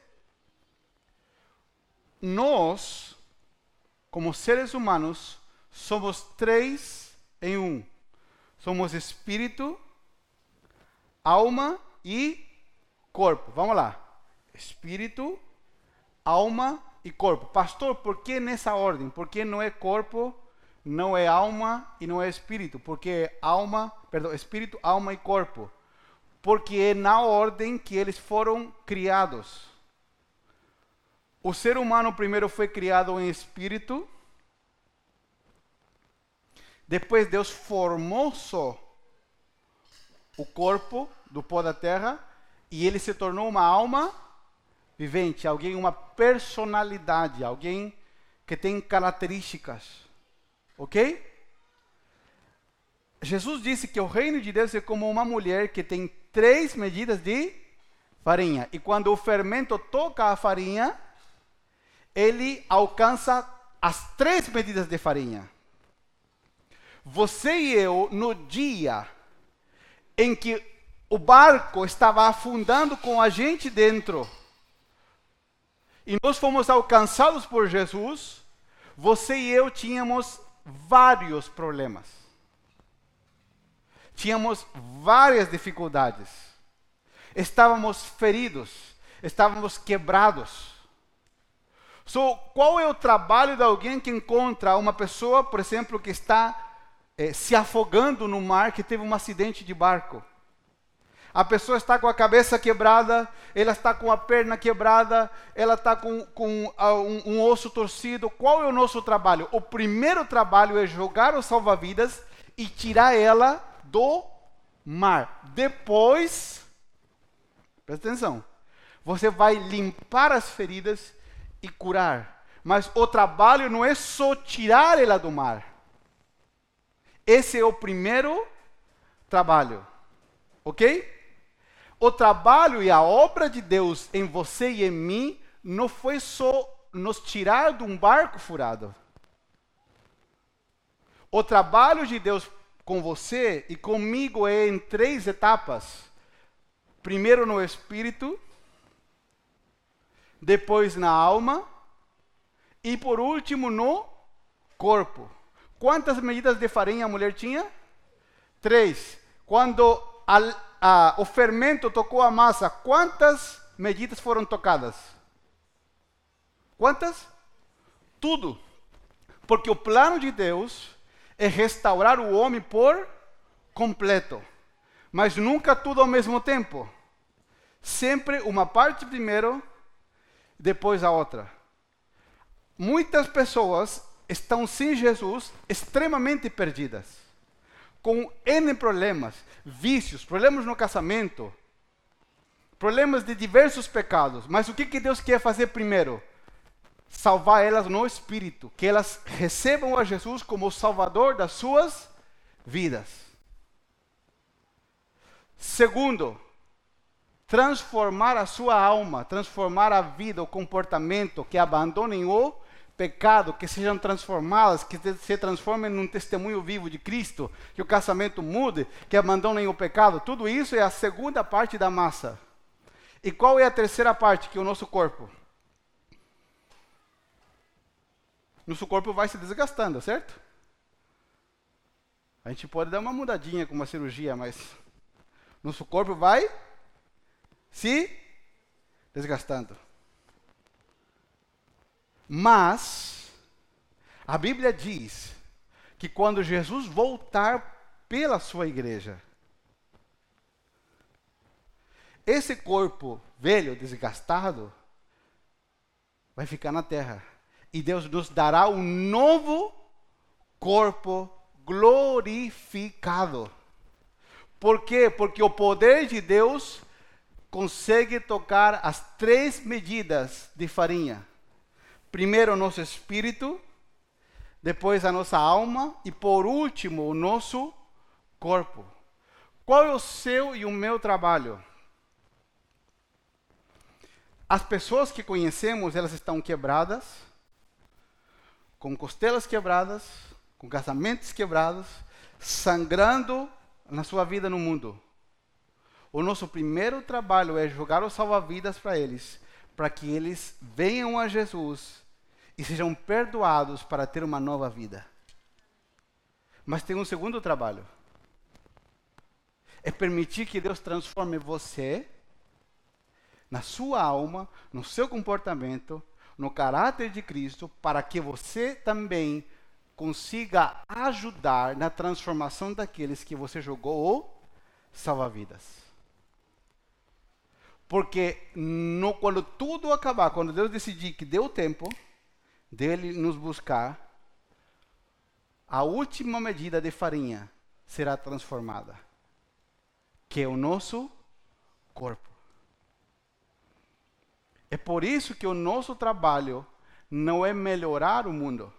Nós, como seres humanos, somos três em um. Somos espírito, alma e corpo. Vamos lá. Espírito, alma e corpo. Pastor, por que nessa ordem? Por que não é corpo, não é alma e não é espírito? Porque é alma, perdão, espírito, alma e corpo. Porque é na ordem que eles foram criados. O ser humano primeiro foi criado em espírito. Depois Deus formou só o corpo do pó da terra e ele se tornou uma alma vivente, alguém, uma personalidade, alguém que tem características. Ok? Jesus disse que o reino de Deus é como uma mulher que tem três medidas de farinha. E quando o fermento toca a farinha, ele alcança as três medidas de farinha. Você e eu, no dia em que o barco estava afundando com a gente dentro, e nós fomos alcançados por Jesus, você e eu tínhamos vários problemas. Tínhamos várias dificuldades. Estávamos feridos, estávamos quebrados. So, qual é o trabalho de alguém que encontra uma pessoa, por exemplo, que está eh, se afogando no mar, que teve um acidente de barco? A pessoa está com a cabeça quebrada, ela está com a perna quebrada, ela está com, com uh, um, um, osso torcido. Qual é o nosso trabalho? O primeiro trabalho é jogar o salva-vidas e tirar ela do mar. Depois, presta atenção, você vai limpar as feridas e curar. Mas o trabalho não é só tirar ela do mar. Esse é o primeiro trabalho. Ok? O trabalho e a obra de Deus em você e em mim não foi só nos tirar de um barco furado. O trabalho de Deus com você e comigo é em três etapas. Primeiro no espírito, depois na alma e por último no corpo. Quantas medidas de farinha a mulher tinha? Três. Quando a, a, o fermento tocou a massa, quantas medidas foram tocadas? Quantas? Tudo. Porque o plano de Deus é restaurar o homem por completo. Mas nunca tudo ao mesmo tempo. Sempre uma parte primeiro, depois a outra. Muitas pessoas estão sem Jesus extremamente perdidas com N problemas, vícios, problemas no casamento, problemas de diversos pecados. Mas o que, que Deus quer fazer primeiro? Salvar elas no espírito, que elas recebam a Jesus como o salvador das suas vidas. Segundo, transformar a sua alma, transformar a vida, o comportamento, que abandonem o pecado, que sejam transformadas, que se transformem num testemunho vivo de Cristo, que o casamento mude, que abandonem o pecado, tudo isso é a segunda parte da massa. E qual é a terceira parte, que é o nosso corpo? Nosso corpo vai se desgastando, certo? A gente pode dar uma mudadinha com uma cirurgia, mas nosso corpo vai se desgastando. Mas a Bíblia diz que quando Jesus voltar pela sua igreja, esse corpo velho, desgastado, vai ficar na terra. E Deus nos dará um novo corpo glorificado. Por quê? Porque o poder de Deus consegue tocar as três medidas de farinha. Primeiro o nosso espírito, depois a nossa alma e por último o nosso corpo. Qual é o seu e o meu trabalho? As pessoas que conhecemos, elas estão quebradas, com costelas quebradas, com casamentos quebrados, sangrando na sua vida no mundo. O nosso primeiro trabalho é jogar o salva-vidas para eles, para que eles venham a Jesus e sejam perdoados para ter uma nova vida. Mas tem um segundo trabalho. É permitir que Deus transforme você, na sua alma, no seu comportamento, no caráter de Cristo, para que você também consiga ajudar na transformação daqueles que você jogou o salva-vidas. Porque no, quando tudo acabar, quando Deus decidir que deu tempo dele nos buscar, a última medida de farinha será transformada, que é o nosso corpo. É por isso que o nosso trabalho não é melhorar o mundo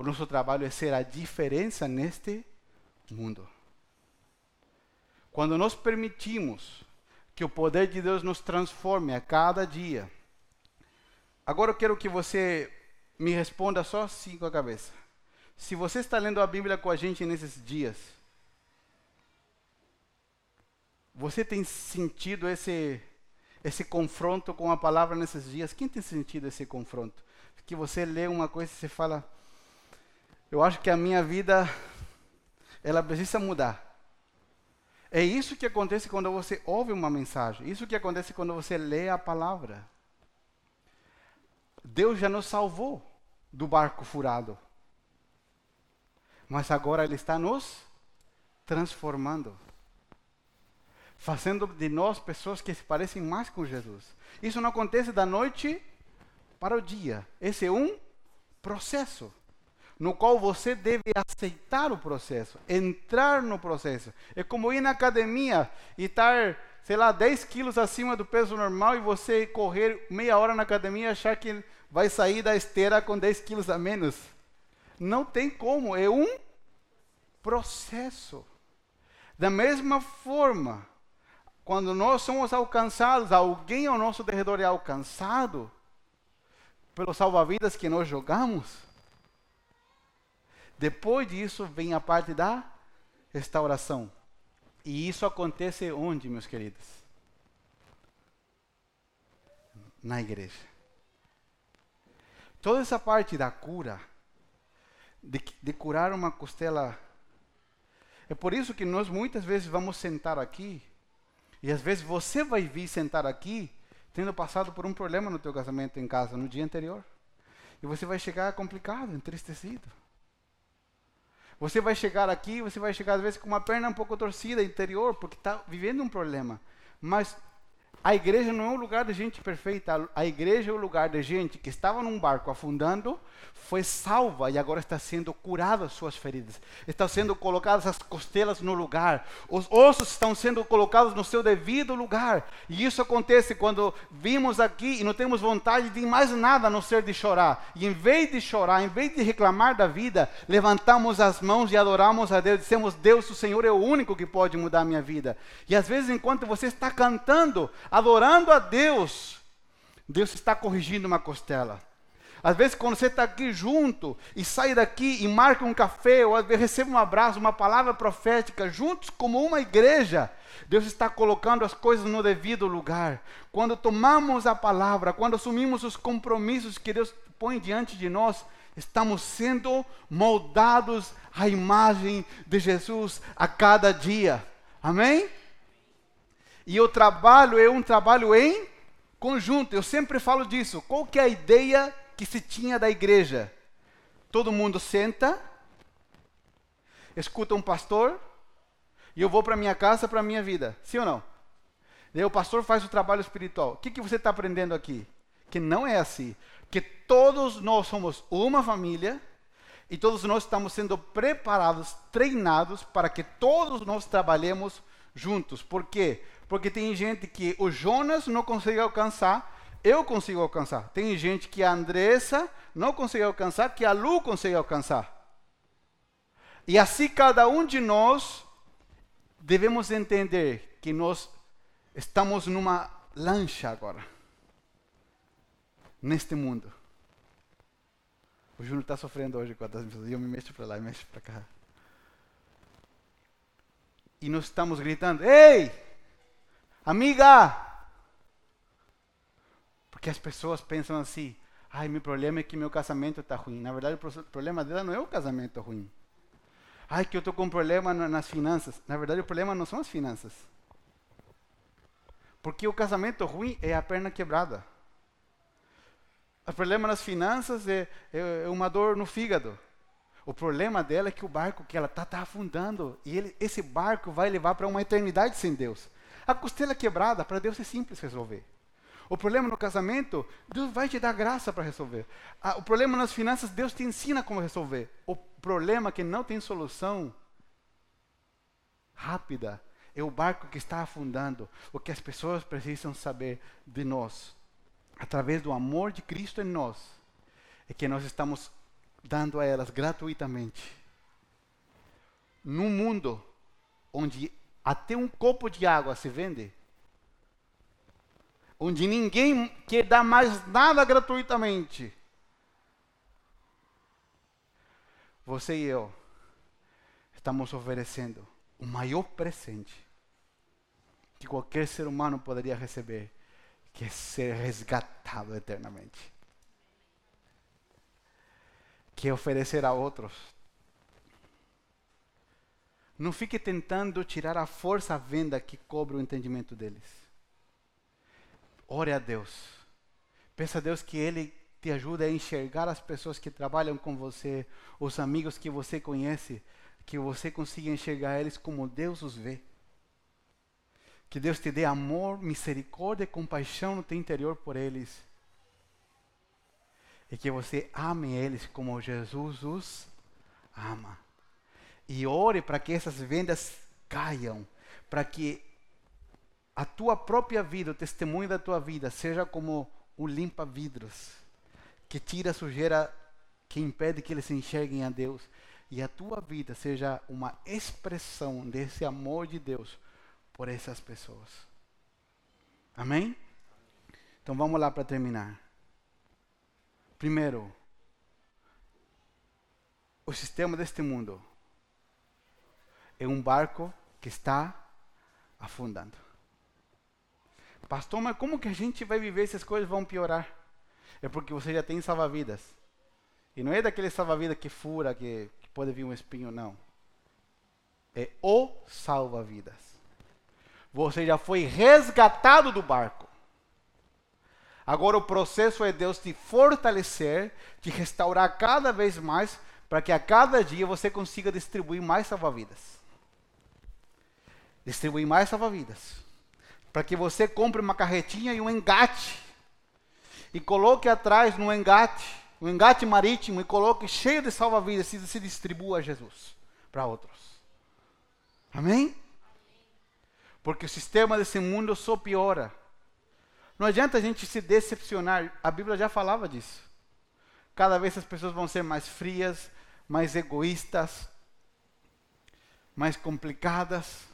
o nosso trabalho é ser a diferença neste mundo. Quando nós permitimos que o poder de Deus nos transforme a cada dia. Agora eu quero que você me responda só assim com a cabeça. Se você está lendo a Bíblia com a gente nesses dias, você tem sentido esse esse confronto com a palavra nesses dias? Quem tem sentido esse confronto? Que você lê uma coisa e você fala, eu acho que a minha vida ela precisa mudar. É isso que acontece quando você ouve uma mensagem. Isso que acontece quando você lê a palavra. Deus já nos salvou do barco furado. Mas agora Ele está nos transformando. Fazendo de nós pessoas que se parecem mais com Jesus. Isso não acontece da noite para o dia. Esse é um processo no qual você deve aceitar o processo, entrar no processo. É como ir na academia e estar, sei lá, 10 quilos acima do peso normal e você correr meia hora na academia e achar que vai sair da esteira com 10 quilos a menos. Não tem como, é um processo. Da mesma forma, quando nós somos alcançados, alguém ao nosso derredor é alcançado pelos salva-vidas que nós jogamos, depois disso vem a parte da restauração. E isso acontece onde, meus queridos? Na igreja. Toda essa parte da cura, de, de curar uma costela. É por isso que nós muitas vezes vamos sentar aqui, e às vezes você vai vir sentar aqui, tendo passado por um problema no teu casamento em casa no dia anterior. E você vai chegar complicado, entristecido. Você vai chegar aqui, você vai chegar às vezes com uma perna um pouco torcida interior, porque está vivendo um problema. Mas a igreja não é um lugar de gente perfeita. A igreja é um lugar de gente que estava num barco afundando, foi salva e agora está sendo curada as suas feridas. Estão sendo colocadas as costelas no lugar. Os ossos estão sendo colocados no seu devido lugar. E isso acontece quando vimos aqui e não temos vontade de mais nada a não ser de chorar. E em vez de chorar, em vez de reclamar da vida, levantamos as mãos e adoramos a Deus. Dizemos: Deus, o Senhor é o único que pode mudar a minha vida. E às vezes, enquanto você está cantando, adorando a Deus, Deus está corrigindo uma costela. Às vezes, quando você está aqui junto e sai daqui e marca um café, ou às vezes recebe um abraço, uma palavra profética, juntos como uma igreja, Deus está colocando as coisas no devido lugar. Quando tomamos a palavra, quando assumimos os compromissos que Deus põe diante de nós, estamos sendo moldados à imagem de Jesus a cada dia. Amém? E o trabalho é um trabalho em conjunto. Eu sempre falo disso. Qual que é a ideia que se tinha da igreja? todo mundo senta, escuta um pastor, e eu vou para minha casa, para minha vida. Sim ou não? Daí o pastor faz o trabalho espiritual. O que, que você está aprendendo aqui? Que não é assim. Que todos nós somos uma família e todos nós estamos sendo preparados, treinados para que todos nós trabalhemos juntos. Por quê? Porque tem gente que o Jonas não consegue alcançar, eu consigo alcançar. Tem gente que a Andressa não consegue alcançar, que a Lu consegue alcançar. E assim cada um de nós devemos entender que nós estamos numa lancha agora, neste mundo. O Júnior está sofrendo hoje com as pessoas. E eu me mexo para lá e mexo para cá. E nós estamos gritando: Ei, amiga! Porque as pessoas pensam assim: Ai, meu problema é que meu casamento está ruim. Na verdade, o problema dela não é o casamento ruim. Ai, que eu estou com problema nas finanças. Na verdade, o problema não são as finanças. Porque o casamento ruim é a perna quebrada. O problema nas finanças é, é, é uma dor no fígado. O problema dela é que o barco que ela está está afundando. E ele, esse barco vai levar para uma eternidade sem Deus. A costela quebrada, para Deus é simples resolver. O problema no casamento, Deus vai te dar graça para resolver. O problema nas finanças, Deus te ensina como resolver. O problema que não tem solução rápida é o barco que está afundando. O que as pessoas precisam saber de nós através do amor de Cristo em nós, é que nós estamos dando a elas gratuitamente. Num mundo onde até um copo de água se vende, onde ninguém quer dar mais nada gratuitamente, você e eu estamos oferecendo o maior presente que qualquer ser humano poderia receber que é ser resgatado eternamente. Que é oferecer a outros. Não fique tentando tirar a força à venda que cobre o entendimento deles. Ore a Deus. Peça a Deus que Ele te ajude a enxergar as pessoas que trabalham com você, os amigos que você conhece, que você consiga enxergar eles como Deus os vê. Que Deus te dê amor, misericórdia e compaixão no teu interior por eles. E que você ame eles como Jesus os ama. E ore para que essas vendas caiam, para que a tua própria vida, o testemunho da tua vida, seja como o limpa-vidros, que tira a sujeira que impede que eles enxerguem a Deus. E a tua vida seja uma expressão desse amor de Deus por essas pessoas. Amém? Então vamos lá para terminar. Primeiro, o sistema deste mundo é um barco que está afundando. Pastor, mas como que a gente vai viver se as coisas vão piorar? É porque você já tem salva-vidas. E não é daquele salva-vidas que fura, que, que pode vir um espinho, não. É o salva-vidas. Você já foi resgatado do barco. Agora o processo é Deus te fortalecer, te restaurar cada vez mais, para que a cada dia você consiga distribuir mais salva-vidas. Distribuir mais salva-vidas. Para que você compre uma carretinha e um engate. E coloque atrás no engate, um engate marítimo, e coloque cheio de salva-vidas e se distribua a Jesus para outros. Amém? Porque o sistema desse mundo só piora. Não adianta a gente se decepcionar. A Bíblia já falava disso. Cada vez as pessoas vão ser mais frias, mais egoístas, mais complicadas.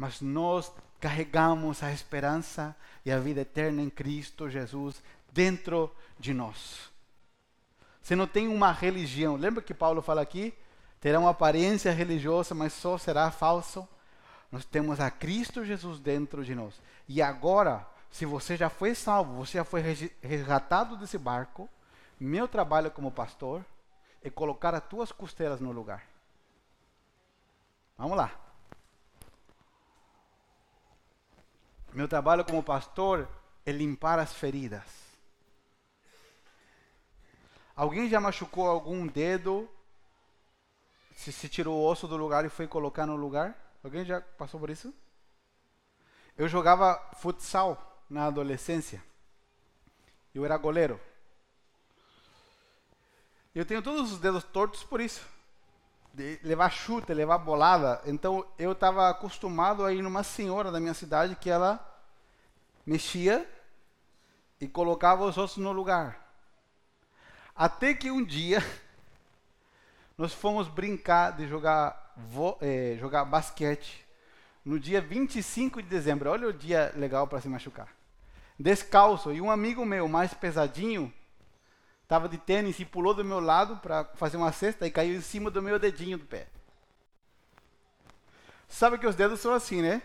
Mas nós carregamos a esperança e a vida eterna em Cristo Jesus dentro de nós. Você não tem uma religião. Lembra que Paulo fala aqui? Terá uma aparência religiosa, mas só será falso nós temos a Cristo Jesus dentro de nós. E agora, se você já foi salvo, você já foi resgatado desse barco, meu trabalho como pastor é colocar as tuas costelas no lugar. Vamos lá. Meu trabalho como pastor é limpar as feridas. Alguém já machucou algum dedo? Se, se tirou o osso do lugar e foi colocar no lugar? Alguém já passou por isso? Eu jogava futsal na adolescência. Eu era goleiro. Eu tenho todos os dedos tortos por isso. Levar chute, levar bolada. Então eu estava acostumado a ir numa senhora da minha cidade que ela mexia e colocava os ossos no lugar. Até que um dia nós fomos brincar de jogar, eh, jogar basquete no dia 25 de dezembro. Olha o dia legal para se machucar. Descalço. E um amigo meu, mais pesadinho, estava de tênis e pulou do meu lado para fazer uma cesta e caiu em cima do meu dedinho do pé. Sabe que os dedos são assim, né?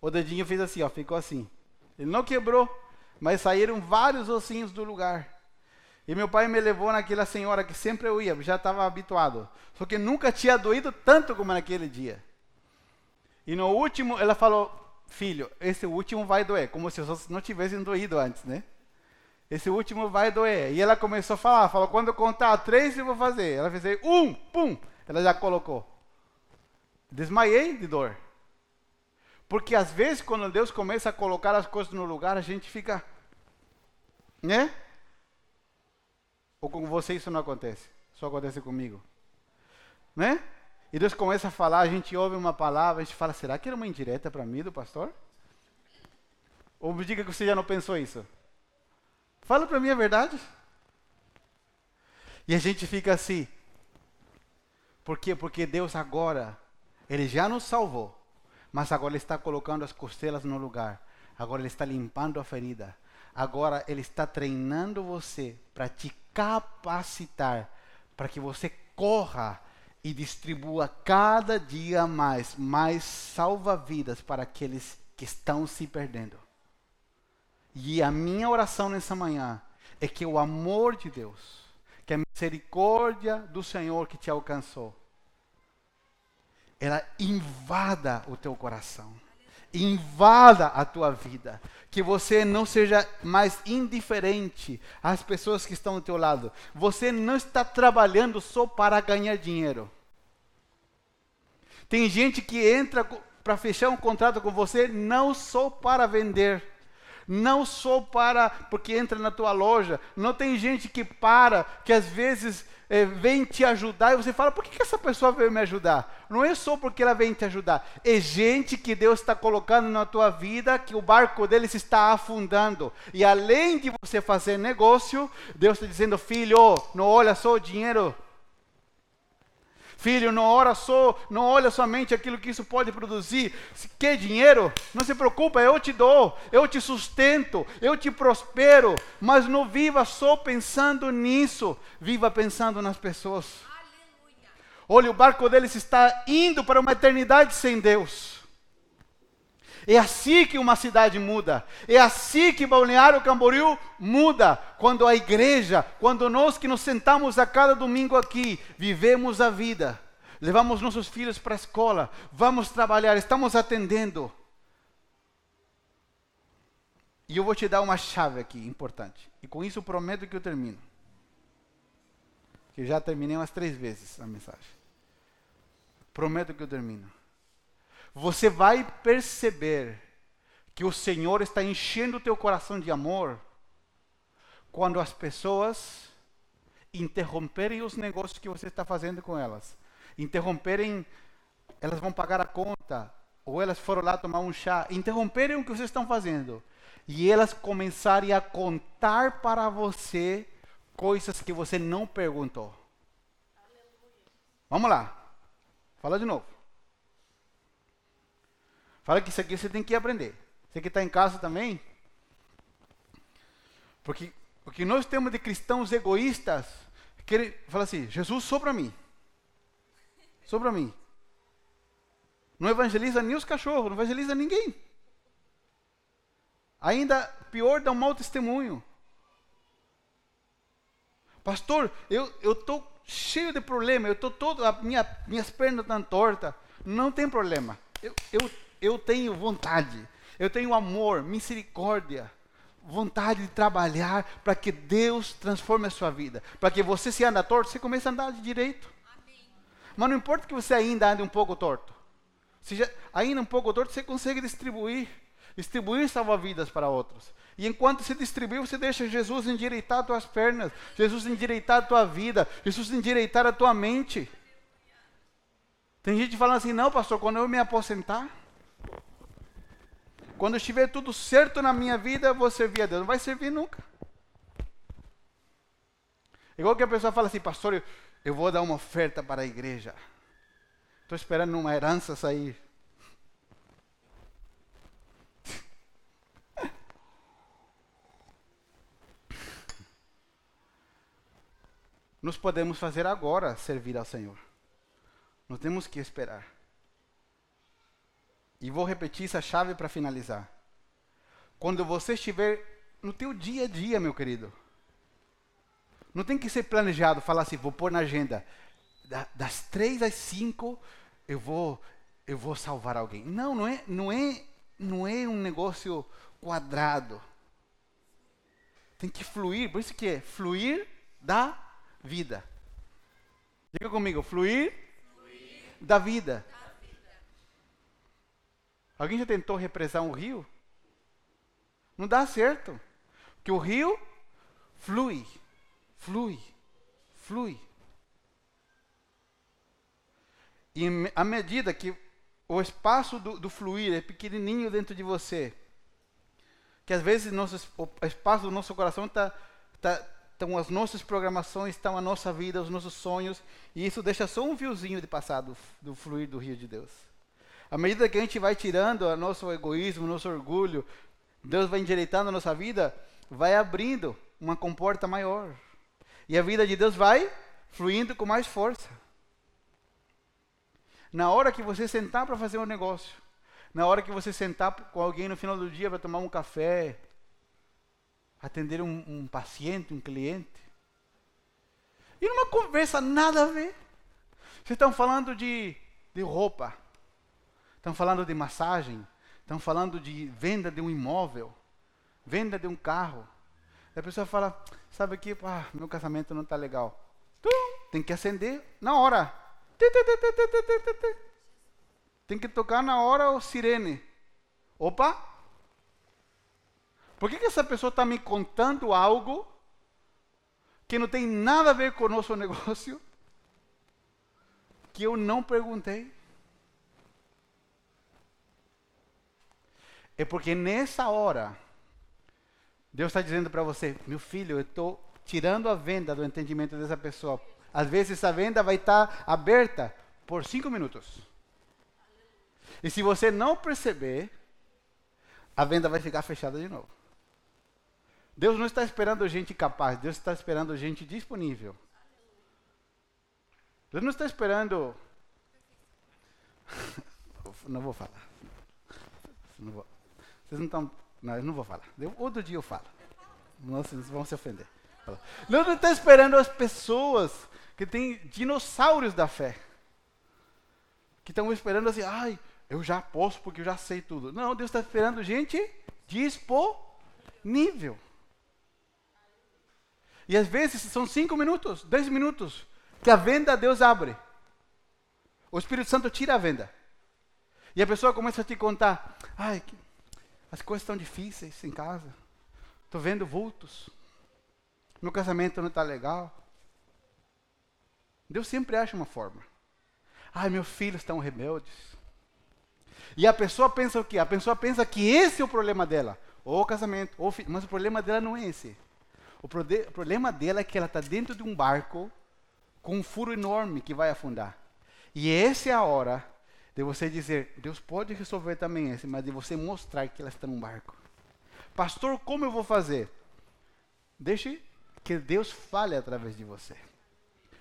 O dedinho fez assim, ó, ficou assim. Ele não quebrou, mas saíram vários ossinhos do lugar. E meu pai me levou naquela senhora que sempre eu ia, já estava habituado. Só que nunca tinha doído tanto como naquele dia. E no último, ela falou: Filho, esse último vai doer. Como se os outros não tivessem doído antes, né? Esse último vai doer. E ela começou a falar: falou, Quando eu contar três, eu vou fazer. Ela fez um, pum. Ela já colocou. Desmaiei de dor. Porque às vezes, quando Deus começa a colocar as coisas no lugar, a gente fica. Né? Ou com você isso não acontece? Só acontece comigo. Né? E Deus começa a falar, a gente ouve uma palavra, a gente fala, será que era uma indireta para mim do pastor? Ou me diga que você já não pensou isso. Fala para mim a verdade. E a gente fica assim. Por quê? Porque Deus agora, Ele já nos salvou, mas agora Ele está colocando as costelas no lugar. Agora Ele está limpando a ferida. Agora Ele está treinando você para te capacitar, para que você corra e distribua cada dia mais, mais salva-vidas para aqueles que estão se perdendo. E a minha oração nessa manhã é que o amor de Deus, que a misericórdia do Senhor que te alcançou, ela invada o teu coração, invada a tua vida, que você não seja mais indiferente às pessoas que estão ao teu lado. Você não está trabalhando só para ganhar dinheiro. Tem gente que entra para fechar um contrato com você não só para vender, não só para porque entra na tua loja. Não tem gente que para, que às vezes é, vem te ajudar e você fala: por que, que essa pessoa veio me ajudar? Não é só porque ela vem te ajudar, é gente que Deus está colocando na tua vida, que o barco deles está afundando. E além de você fazer negócio, Deus está dizendo: filho, não olha só o dinheiro Filho, não ora só, não olha somente aquilo que isso pode produzir. Se quer dinheiro? Não se preocupa, eu te dou, eu te sustento, eu te prospero. Mas não viva só pensando nisso, viva pensando nas pessoas. Aleluia. Olha, o barco deles está indo para uma eternidade sem Deus. É assim que uma cidade muda. É assim que Balneário Camboriú muda. Quando a igreja, quando nós que nos sentamos a cada domingo aqui, vivemos a vida, levamos nossos filhos para a escola, vamos trabalhar, estamos atendendo. E eu vou te dar uma chave aqui importante. E com isso prometo que eu termino. Que já terminei umas três vezes a mensagem. Prometo que eu termino você vai perceber que o Senhor está enchendo o teu coração de amor quando as pessoas interromperem os negócios que você está fazendo com elas. Interromperem, elas vão pagar a conta, ou elas foram lá tomar um chá, interromperem o que vocês estão fazendo. E elas começarem a contar para você coisas que você não perguntou. Vamos lá. Fala de novo. Fala que isso aqui você tem que aprender. Você que está em casa também. Porque o que nós temos de cristãos egoístas, que ele fala assim, Jesus só para mim. Só para mim. Não evangeliza nem os cachorros, não evangeliza ninguém. Ainda pior, dá um mau testemunho. Pastor, eu estou cheio de problema, eu estou todo, minha, minhas pernas estão tortas. Não tem problema. Eu, eu eu tenho vontade, eu tenho amor, misericórdia. vontade de trabalhar para que Deus transforme a sua vida. Para que você se anda torto, você comece a andar de direito. Amém. Mas não importa que você ainda ande um pouco torto. Se já, ainda um pouco torto, você consegue distribuir. Distribuir salva-vidas para outros. E enquanto se distribui, você deixa Jesus endireitar as tuas pernas, Jesus endireitar a tua vida, Jesus endireitar a tua mente. Tem gente falando assim: não, pastor, quando eu me aposentar, quando estiver tudo certo na minha vida, eu vou servir a Deus. Não vai servir nunca. Igual que a pessoa fala assim, pastor, eu, eu vou dar uma oferta para a igreja. Estou esperando uma herança sair. Nós podemos fazer agora servir ao Senhor. Não temos que esperar. E vou repetir essa chave para finalizar. Quando você estiver no teu dia a dia, meu querido, não tem que ser planejado, falar assim, vou pôr na agenda, das três às cinco eu vou eu vou salvar alguém. Não, não é, não é, não é um negócio quadrado. Tem que fluir, por isso que é fluir da vida. Diga comigo, fluir, fluir. da vida. Alguém já tentou represar um rio? Não dá certo. Porque o rio flui, flui, flui. E à medida que o espaço do, do, fluir é pequenininho dentro de você, que às vezes nosso, o espaço do nosso coração está. Tá, estão as nossas programações, estão a nossa vida, os nossos sonhos, e isso deixa só um fiozinho de passar do, do fluir do rio de Deus. À medida que a gente vai tirando o nosso egoísmo, nosso orgulho, Deus vai endireitando a nossa vida, vai abrindo uma comporta maior. E a vida de Deus vai fluindo com mais força. Na hora que você sentar para fazer um negócio, na hora que você sentar com alguém no final do dia para tomar um café, atender um, um paciente, um cliente, e numa conversa nada a ver. Vocês estão falando de, de roupa, estão falando de massagem, estão falando de venda de um imóvel, venda de um carro. E a pessoa fala, sabe que ah, meu casamento não está legal. Tem que acender na hora. Tem que tocar na hora o sirene. Opa! Por que, que essa pessoa está me contando algo que não tem nada a ver com o nosso negócio? Que eu não perguntei? É porque nessa hora, Deus está dizendo para você, meu filho, eu estou tirando a venda do entendimento dessa pessoa. Às vezes essa venda vai estar tá aberta por cinco minutos. E se você não perceber, a venda vai ficar fechada de novo. Deus não está esperando gente capaz, Deus está esperando gente disponível. Deus não está esperando. não vou falar. Não vou. Vocês não estão. Não, eu não vou falar. outro dia eu falo. Nossa, vocês vão se ofender. Deus não está esperando as pessoas que têm dinossauros da fé. Que estão esperando assim, ai, eu já posso porque eu já sei tudo. Não, Deus está esperando gente disponível. E às vezes são cinco minutos, dez minutos, que a venda Deus abre. O Espírito Santo tira a venda. E a pessoa começa a te contar, ai, que as coisas estão difíceis em casa. Estou vendo vultos. Meu casamento não está legal. Deus sempre acha uma forma. Ai, meus filhos estão rebeldes. E a pessoa pensa o quê? A pessoa pensa que esse é o problema dela. Ou o casamento, ou filho. Mas o problema dela não é esse. O, o problema dela é que ela está dentro de um barco com um furo enorme que vai afundar. E essa é a hora de você dizer, Deus pode resolver também esse, mas de você mostrar que ela está num barco. Pastor, como eu vou fazer? Deixe que Deus fale através de você.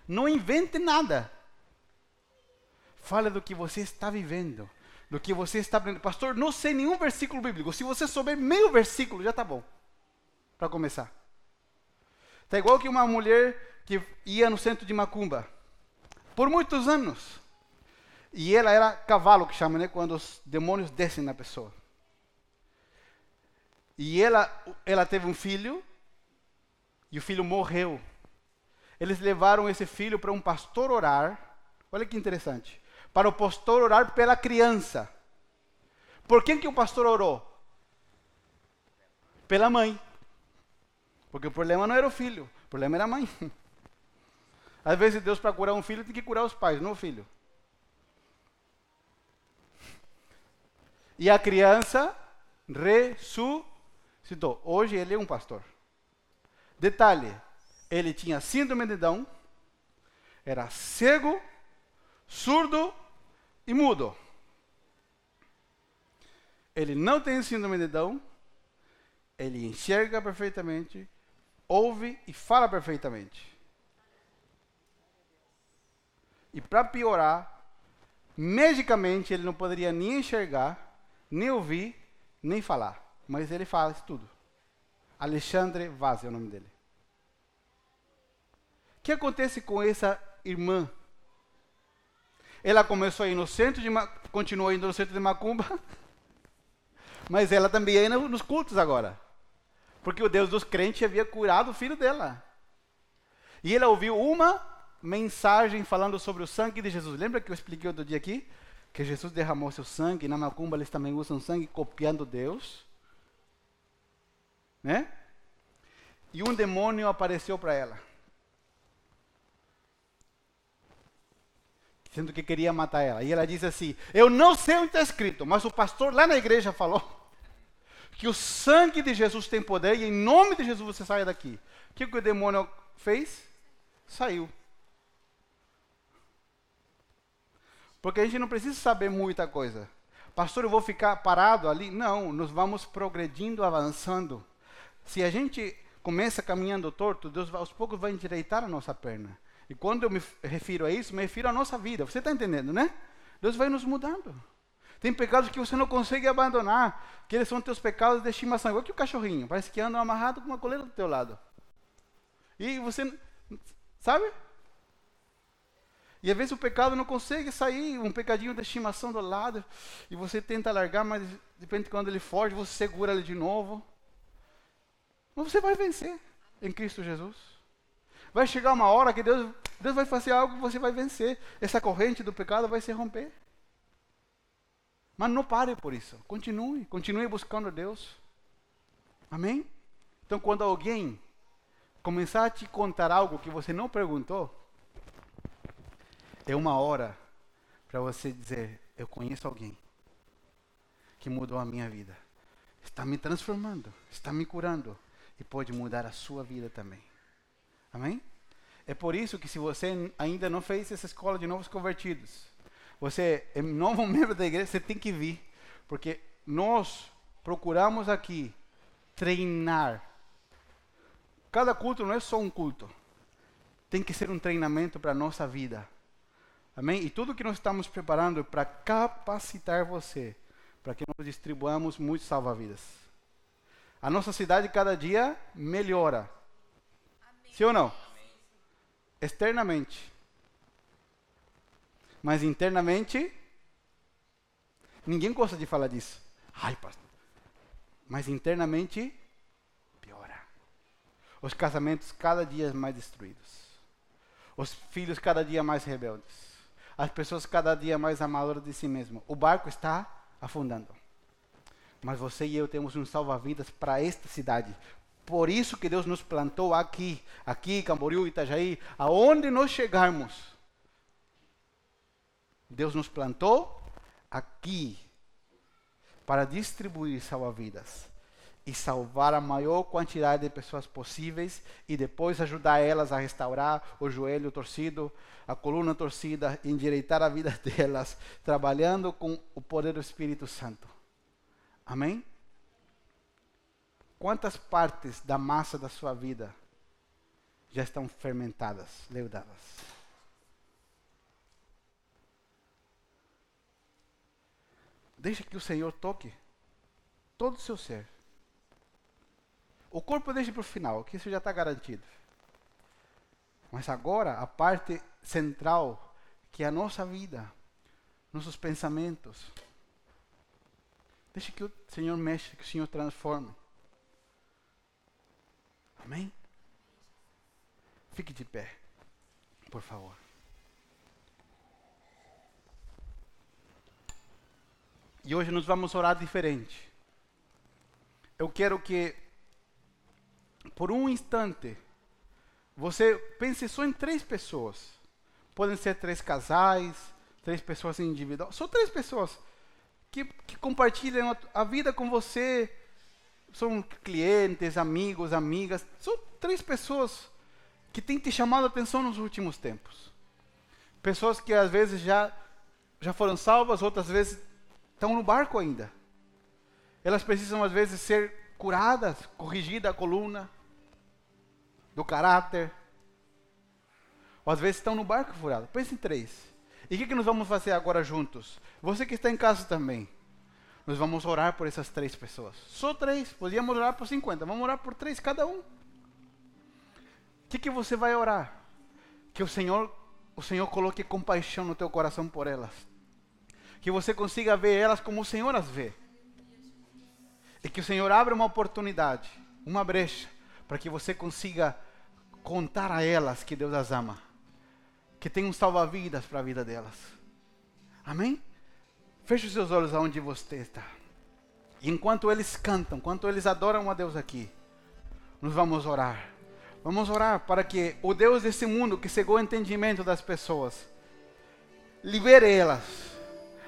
Não invente nada. Fale do que você está vivendo, do que você está aprendendo. Pastor, não sei nenhum versículo bíblico. Se você souber meio versículo, já está bom. Para começar. Está igual que uma mulher que ia no centro de Macumba. Por muitos anos. E ela era cavalo, que chama, né? Quando os demônios descem na pessoa. E ela, ela teve um filho, e o filho morreu. Eles levaram esse filho para um pastor orar. Olha que interessante. Para o pastor orar pela criança. Por quem que o pastor orou? Pela mãe. Porque o problema não era o filho, o problema era a mãe. Às vezes Deus para curar um filho tem que curar os pais, não o filho. E a criança ressuscitou. Hoje ele é um pastor. Detalhe, ele tinha síndrome de Down, era cego, surdo e mudo. Ele não tem síndrome de Down, ele enxerga perfeitamente, ouve e fala perfeitamente. E para piorar, magicamente ele não poderia nem enxergar, nem ouvir, nem falar. Mas ele fala isso tudo. Alexandre Vaz é o nome dele. O que acontece com essa irmã? Ela começou a ir no centro de continuou indo no centro de Macumba, mas ela também ia nos cultos agora. Porque o Deus dos crentes havia curado o filho dela. E ela ouviu uma mensagem falando sobre o sangue de Jesus. Lembra que eu expliquei outro dia aqui? Que Jesus derramou seu sangue, na macumba eles também usam sangue copiando Deus. Né? E um demônio apareceu para ela. Dizendo que queria matar ela. E ela disse assim: Eu não sei onde está escrito, mas o pastor lá na igreja falou que o sangue de Jesus tem poder e em nome de Jesus você saia daqui. O que, que o demônio fez? Saiu. Porque a gente não precisa saber muita coisa. Pastor, eu vou ficar parado ali? Não, nós vamos progredindo, avançando. Se a gente começa caminhando torto, Deus aos poucos vai endireitar a nossa perna. E quando eu me refiro a isso, me refiro à nossa vida. Você está entendendo, né? Deus vai nos mudando. Tem pecados que você não consegue abandonar, que eles são teus pecados de estimação, igual que o cachorrinho, parece que anda amarrado com uma coleira do teu lado. E você, sabe? E às vezes o pecado não consegue sair, um pecadinho de estimação do lado, e você tenta largar, mas de repente quando ele foge, você segura ele de novo. Mas você vai vencer em Cristo Jesus. Vai chegar uma hora que Deus, Deus vai fazer algo que você vai vencer. Essa corrente do pecado vai se romper. Mas não pare por isso. Continue, continue buscando Deus. Amém? Então, quando alguém começar a te contar algo que você não perguntou, é uma hora para você dizer: Eu conheço alguém que mudou a minha vida, está me transformando, está me curando e pode mudar a sua vida também. Amém? É por isso que, se você ainda não fez essa escola de novos convertidos, você é novo membro da igreja, você tem que vir, porque nós procuramos aqui treinar. Cada culto não é só um culto, tem que ser um treinamento para a nossa vida. Amém? E tudo que nós estamos preparando é para capacitar você, para que nós distribuamos muitos salva-vidas. A nossa cidade cada dia melhora. Amém. Sim ou não? Amém. Externamente. Mas internamente, ninguém gosta de falar disso. Ai, pastor. Mas internamente, piora. Os casamentos cada dia mais destruídos. Os filhos cada dia mais rebeldes. As pessoas cada dia mais amadoras de si mesmo. O barco está afundando. Mas você e eu temos um salva-vidas para esta cidade. Por isso que Deus nos plantou aqui, aqui, Camboriú, Itajaí, aonde nós chegarmos Deus nos plantou aqui para distribuir salva-vidas e salvar a maior quantidade de pessoas possíveis e depois ajudar elas a restaurar o joelho torcido, a coluna torcida, endireitar a vida delas, trabalhando com o poder do Espírito Santo. Amém? Quantas partes da massa da sua vida já estão fermentadas, leudadas? Deixa que o Senhor toque todo o seu ser. O corpo deixa para o final, que isso já está garantido. Mas agora, a parte central, que é a nossa vida, nossos pensamentos. Deixa que o Senhor mexa, que o Senhor transforme. Amém? Fique de pé, por favor. E hoje nós vamos orar diferente. Eu quero que, por um instante, você pense só em três pessoas. Podem ser três casais, três pessoas individuais. Só três pessoas que, que compartilham a, a vida com você. São clientes, amigos, amigas. São três pessoas que têm te chamado a atenção nos últimos tempos. Pessoas que às vezes já, já foram salvas, outras vezes estão no barco ainda. Elas precisam, às vezes, ser curadas, corrigida a coluna, do caráter. Ou às vezes estão no barco furado. Pense em três. E o que, que nós vamos fazer agora juntos? Você que está em casa também. Nós vamos orar por essas três pessoas. Só três. Podíamos orar por 50. Vamos orar por três cada um. O que, que você vai orar? Que o Senhor, o Senhor coloque compaixão no teu coração por elas que você consiga ver elas como o Senhor as vê. E que o Senhor abra uma oportunidade, uma brecha, para que você consiga contar a elas que Deus as ama, que tem um salva-vidas para a vida delas. Amém? Feche os seus olhos aonde você está. E enquanto eles cantam, enquanto eles adoram a Deus aqui, nós vamos orar. Vamos orar para que o Deus desse mundo que cegou o entendimento das pessoas, libere elas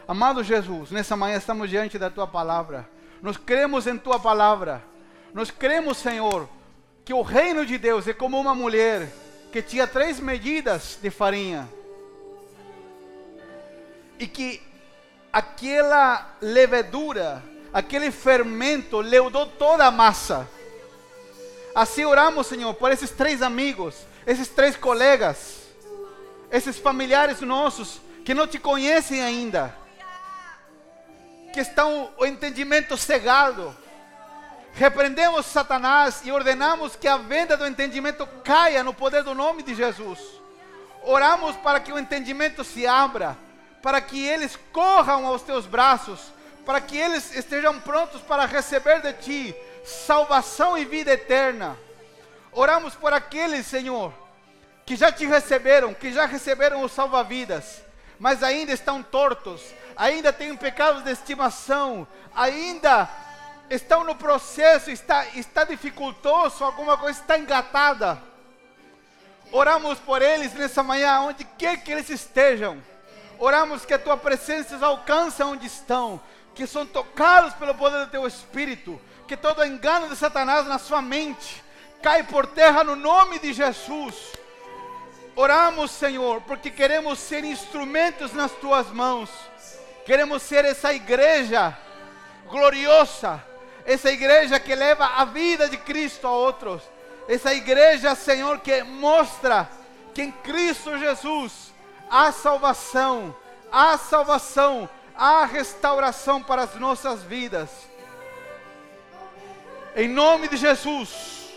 Amado Jesus, nessa manhã estamos diante da tua palavra. Nós cremos em tua palavra. Nós cremos, Senhor, que o reino de Deus é como uma mulher que tinha três medidas de farinha. E que aquela levedura, aquele fermento leudou toda a massa. Assim oramos, Senhor, por esses três amigos, esses três colegas, esses familiares nossos que não te conhecem ainda que estão o entendimento cegado. Repreendemos Satanás e ordenamos que a venda do entendimento caia no poder do nome de Jesus. Oramos para que o entendimento se abra, para que eles corram aos teus braços, para que eles estejam prontos para receber de ti salvação e vida eterna. Oramos por aqueles, Senhor, que já te receberam, que já receberam o salva-vidas, mas ainda estão tortos, ainda têm pecados de estimação, ainda estão no processo, está, está dificultoso, alguma coisa está engatada. Oramos por eles nessa manhã, onde quer que eles estejam. Oramos que a tua presença os alcance onde estão, que são tocados pelo poder do teu Espírito, que todo engano de Satanás na sua mente cai por terra no nome de Jesus. Oramos, Senhor, porque queremos ser instrumentos nas tuas mãos. Queremos ser essa igreja gloriosa, essa igreja que leva a vida de Cristo a outros, essa igreja, Senhor, que mostra que em Cristo Jesus há salvação, há salvação, há restauração para as nossas vidas. Em nome de Jesus,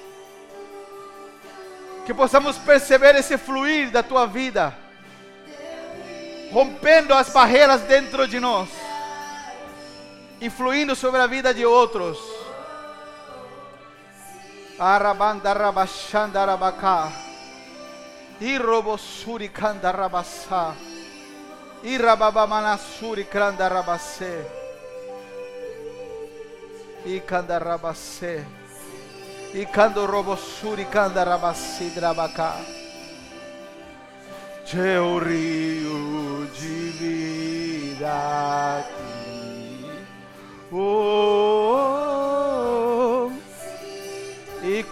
que possamos perceber esse fluir da tua vida rompendo as barreiras dentro de nós, influindo sobre a vida de outros. Arabanda rabashanda rabaka. Irobosuri kanda rabasa. Irababamanasuri kanda rabase. Ikanda rabase. Ikando robosuri kanda rabasi drabaka teu rio de vida. Oh, e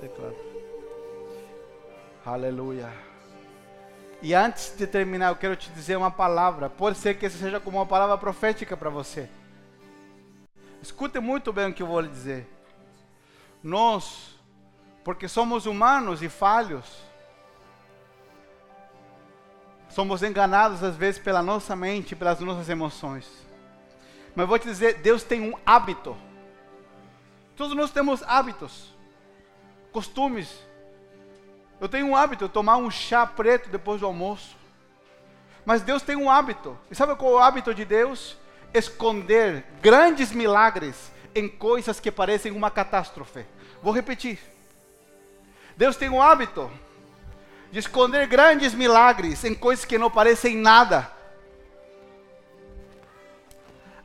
teclado. Aleluia. E antes de terminar, eu quero te dizer uma palavra. Pode ser que essa seja como uma palavra profética para você. Escute muito bem o que eu vou lhe dizer. Nós, porque somos humanos e falhos, somos enganados às vezes pela nossa mente, pelas nossas emoções. Mas vou te dizer, Deus tem um hábito. Todos nós temos hábitos, costumes, eu tenho um hábito, tomar um chá preto depois do almoço. Mas Deus tem um hábito. E sabe qual é o hábito de Deus? Esconder grandes milagres em coisas que parecem uma catástrofe. Vou repetir. Deus tem um hábito de esconder grandes milagres em coisas que não parecem nada.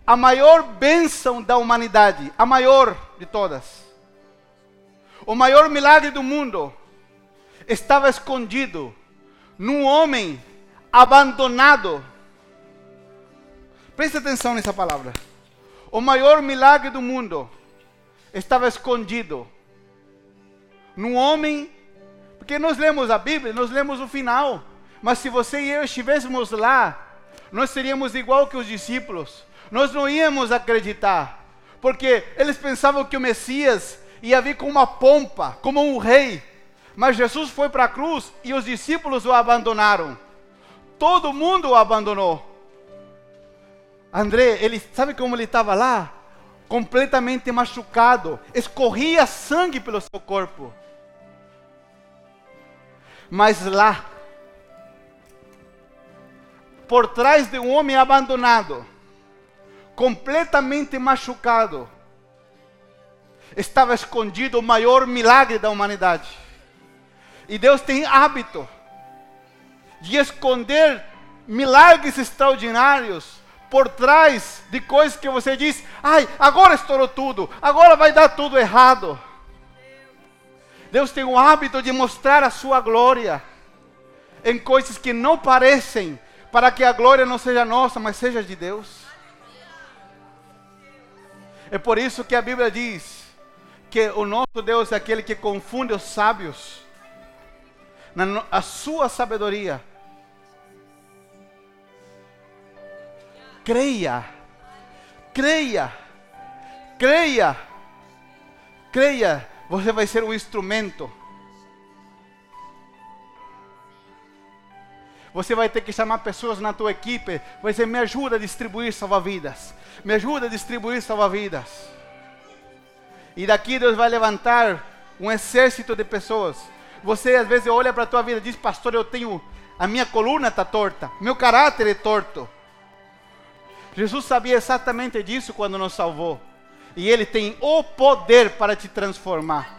A maior bênção da humanidade, a maior de todas, o maior milagre do mundo, estava escondido num homem abandonado. Preste atenção nessa palavra. O maior milagre do mundo estava escondido num homem porque nós lemos a Bíblia, nós lemos o final. Mas se você e eu estivéssemos lá, nós seríamos igual que os discípulos. Nós não íamos acreditar. Porque eles pensavam que o Messias ia vir com uma pompa, como um rei. Mas Jesus foi para a cruz e os discípulos o abandonaram. Todo mundo o abandonou. André, ele sabe como ele estava lá? Completamente machucado, escorria sangue pelo seu corpo. Mas lá, por trás de um homem abandonado, completamente machucado, estava escondido o maior milagre da humanidade. E Deus tem hábito de esconder milagres extraordinários por trás de coisas que você diz: ai, agora estourou tudo, agora vai dar tudo errado. Deus tem o hábito de mostrar a sua glória em coisas que não parecem, para que a glória não seja nossa, mas seja de Deus. É por isso que a Bíblia diz que o nosso Deus é aquele que confunde os sábios na a sua sabedoria. Creia, creia, creia, creia você vai ser um instrumento. Você vai ter que chamar pessoas na tua equipe. Vai dizer: me ajuda a distribuir salva-vidas. Me ajuda a distribuir salva-vidas. E daqui Deus vai levantar um exército de pessoas. Você às vezes olha para a tua vida e diz: Pastor, eu tenho. A minha coluna está torta. Meu caráter é torto. Jesus sabia exatamente disso quando nos salvou. E Ele tem o poder para te transformar.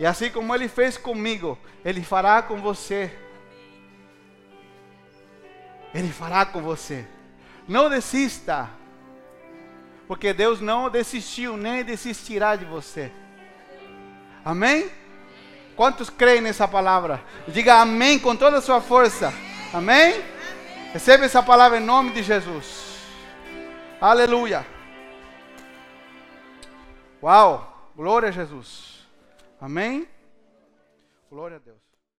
E assim como Ele fez comigo, Ele fará com você. Ele fará com você. Não desista. Porque Deus não desistiu, nem desistirá de você. Amém? Quantos creem nessa palavra? Diga amém com toda a sua força. Amém? Recebe essa palavra em nome de Jesus. Aleluia. Uau. Glória a Jesus. Amém. Glória a Deus.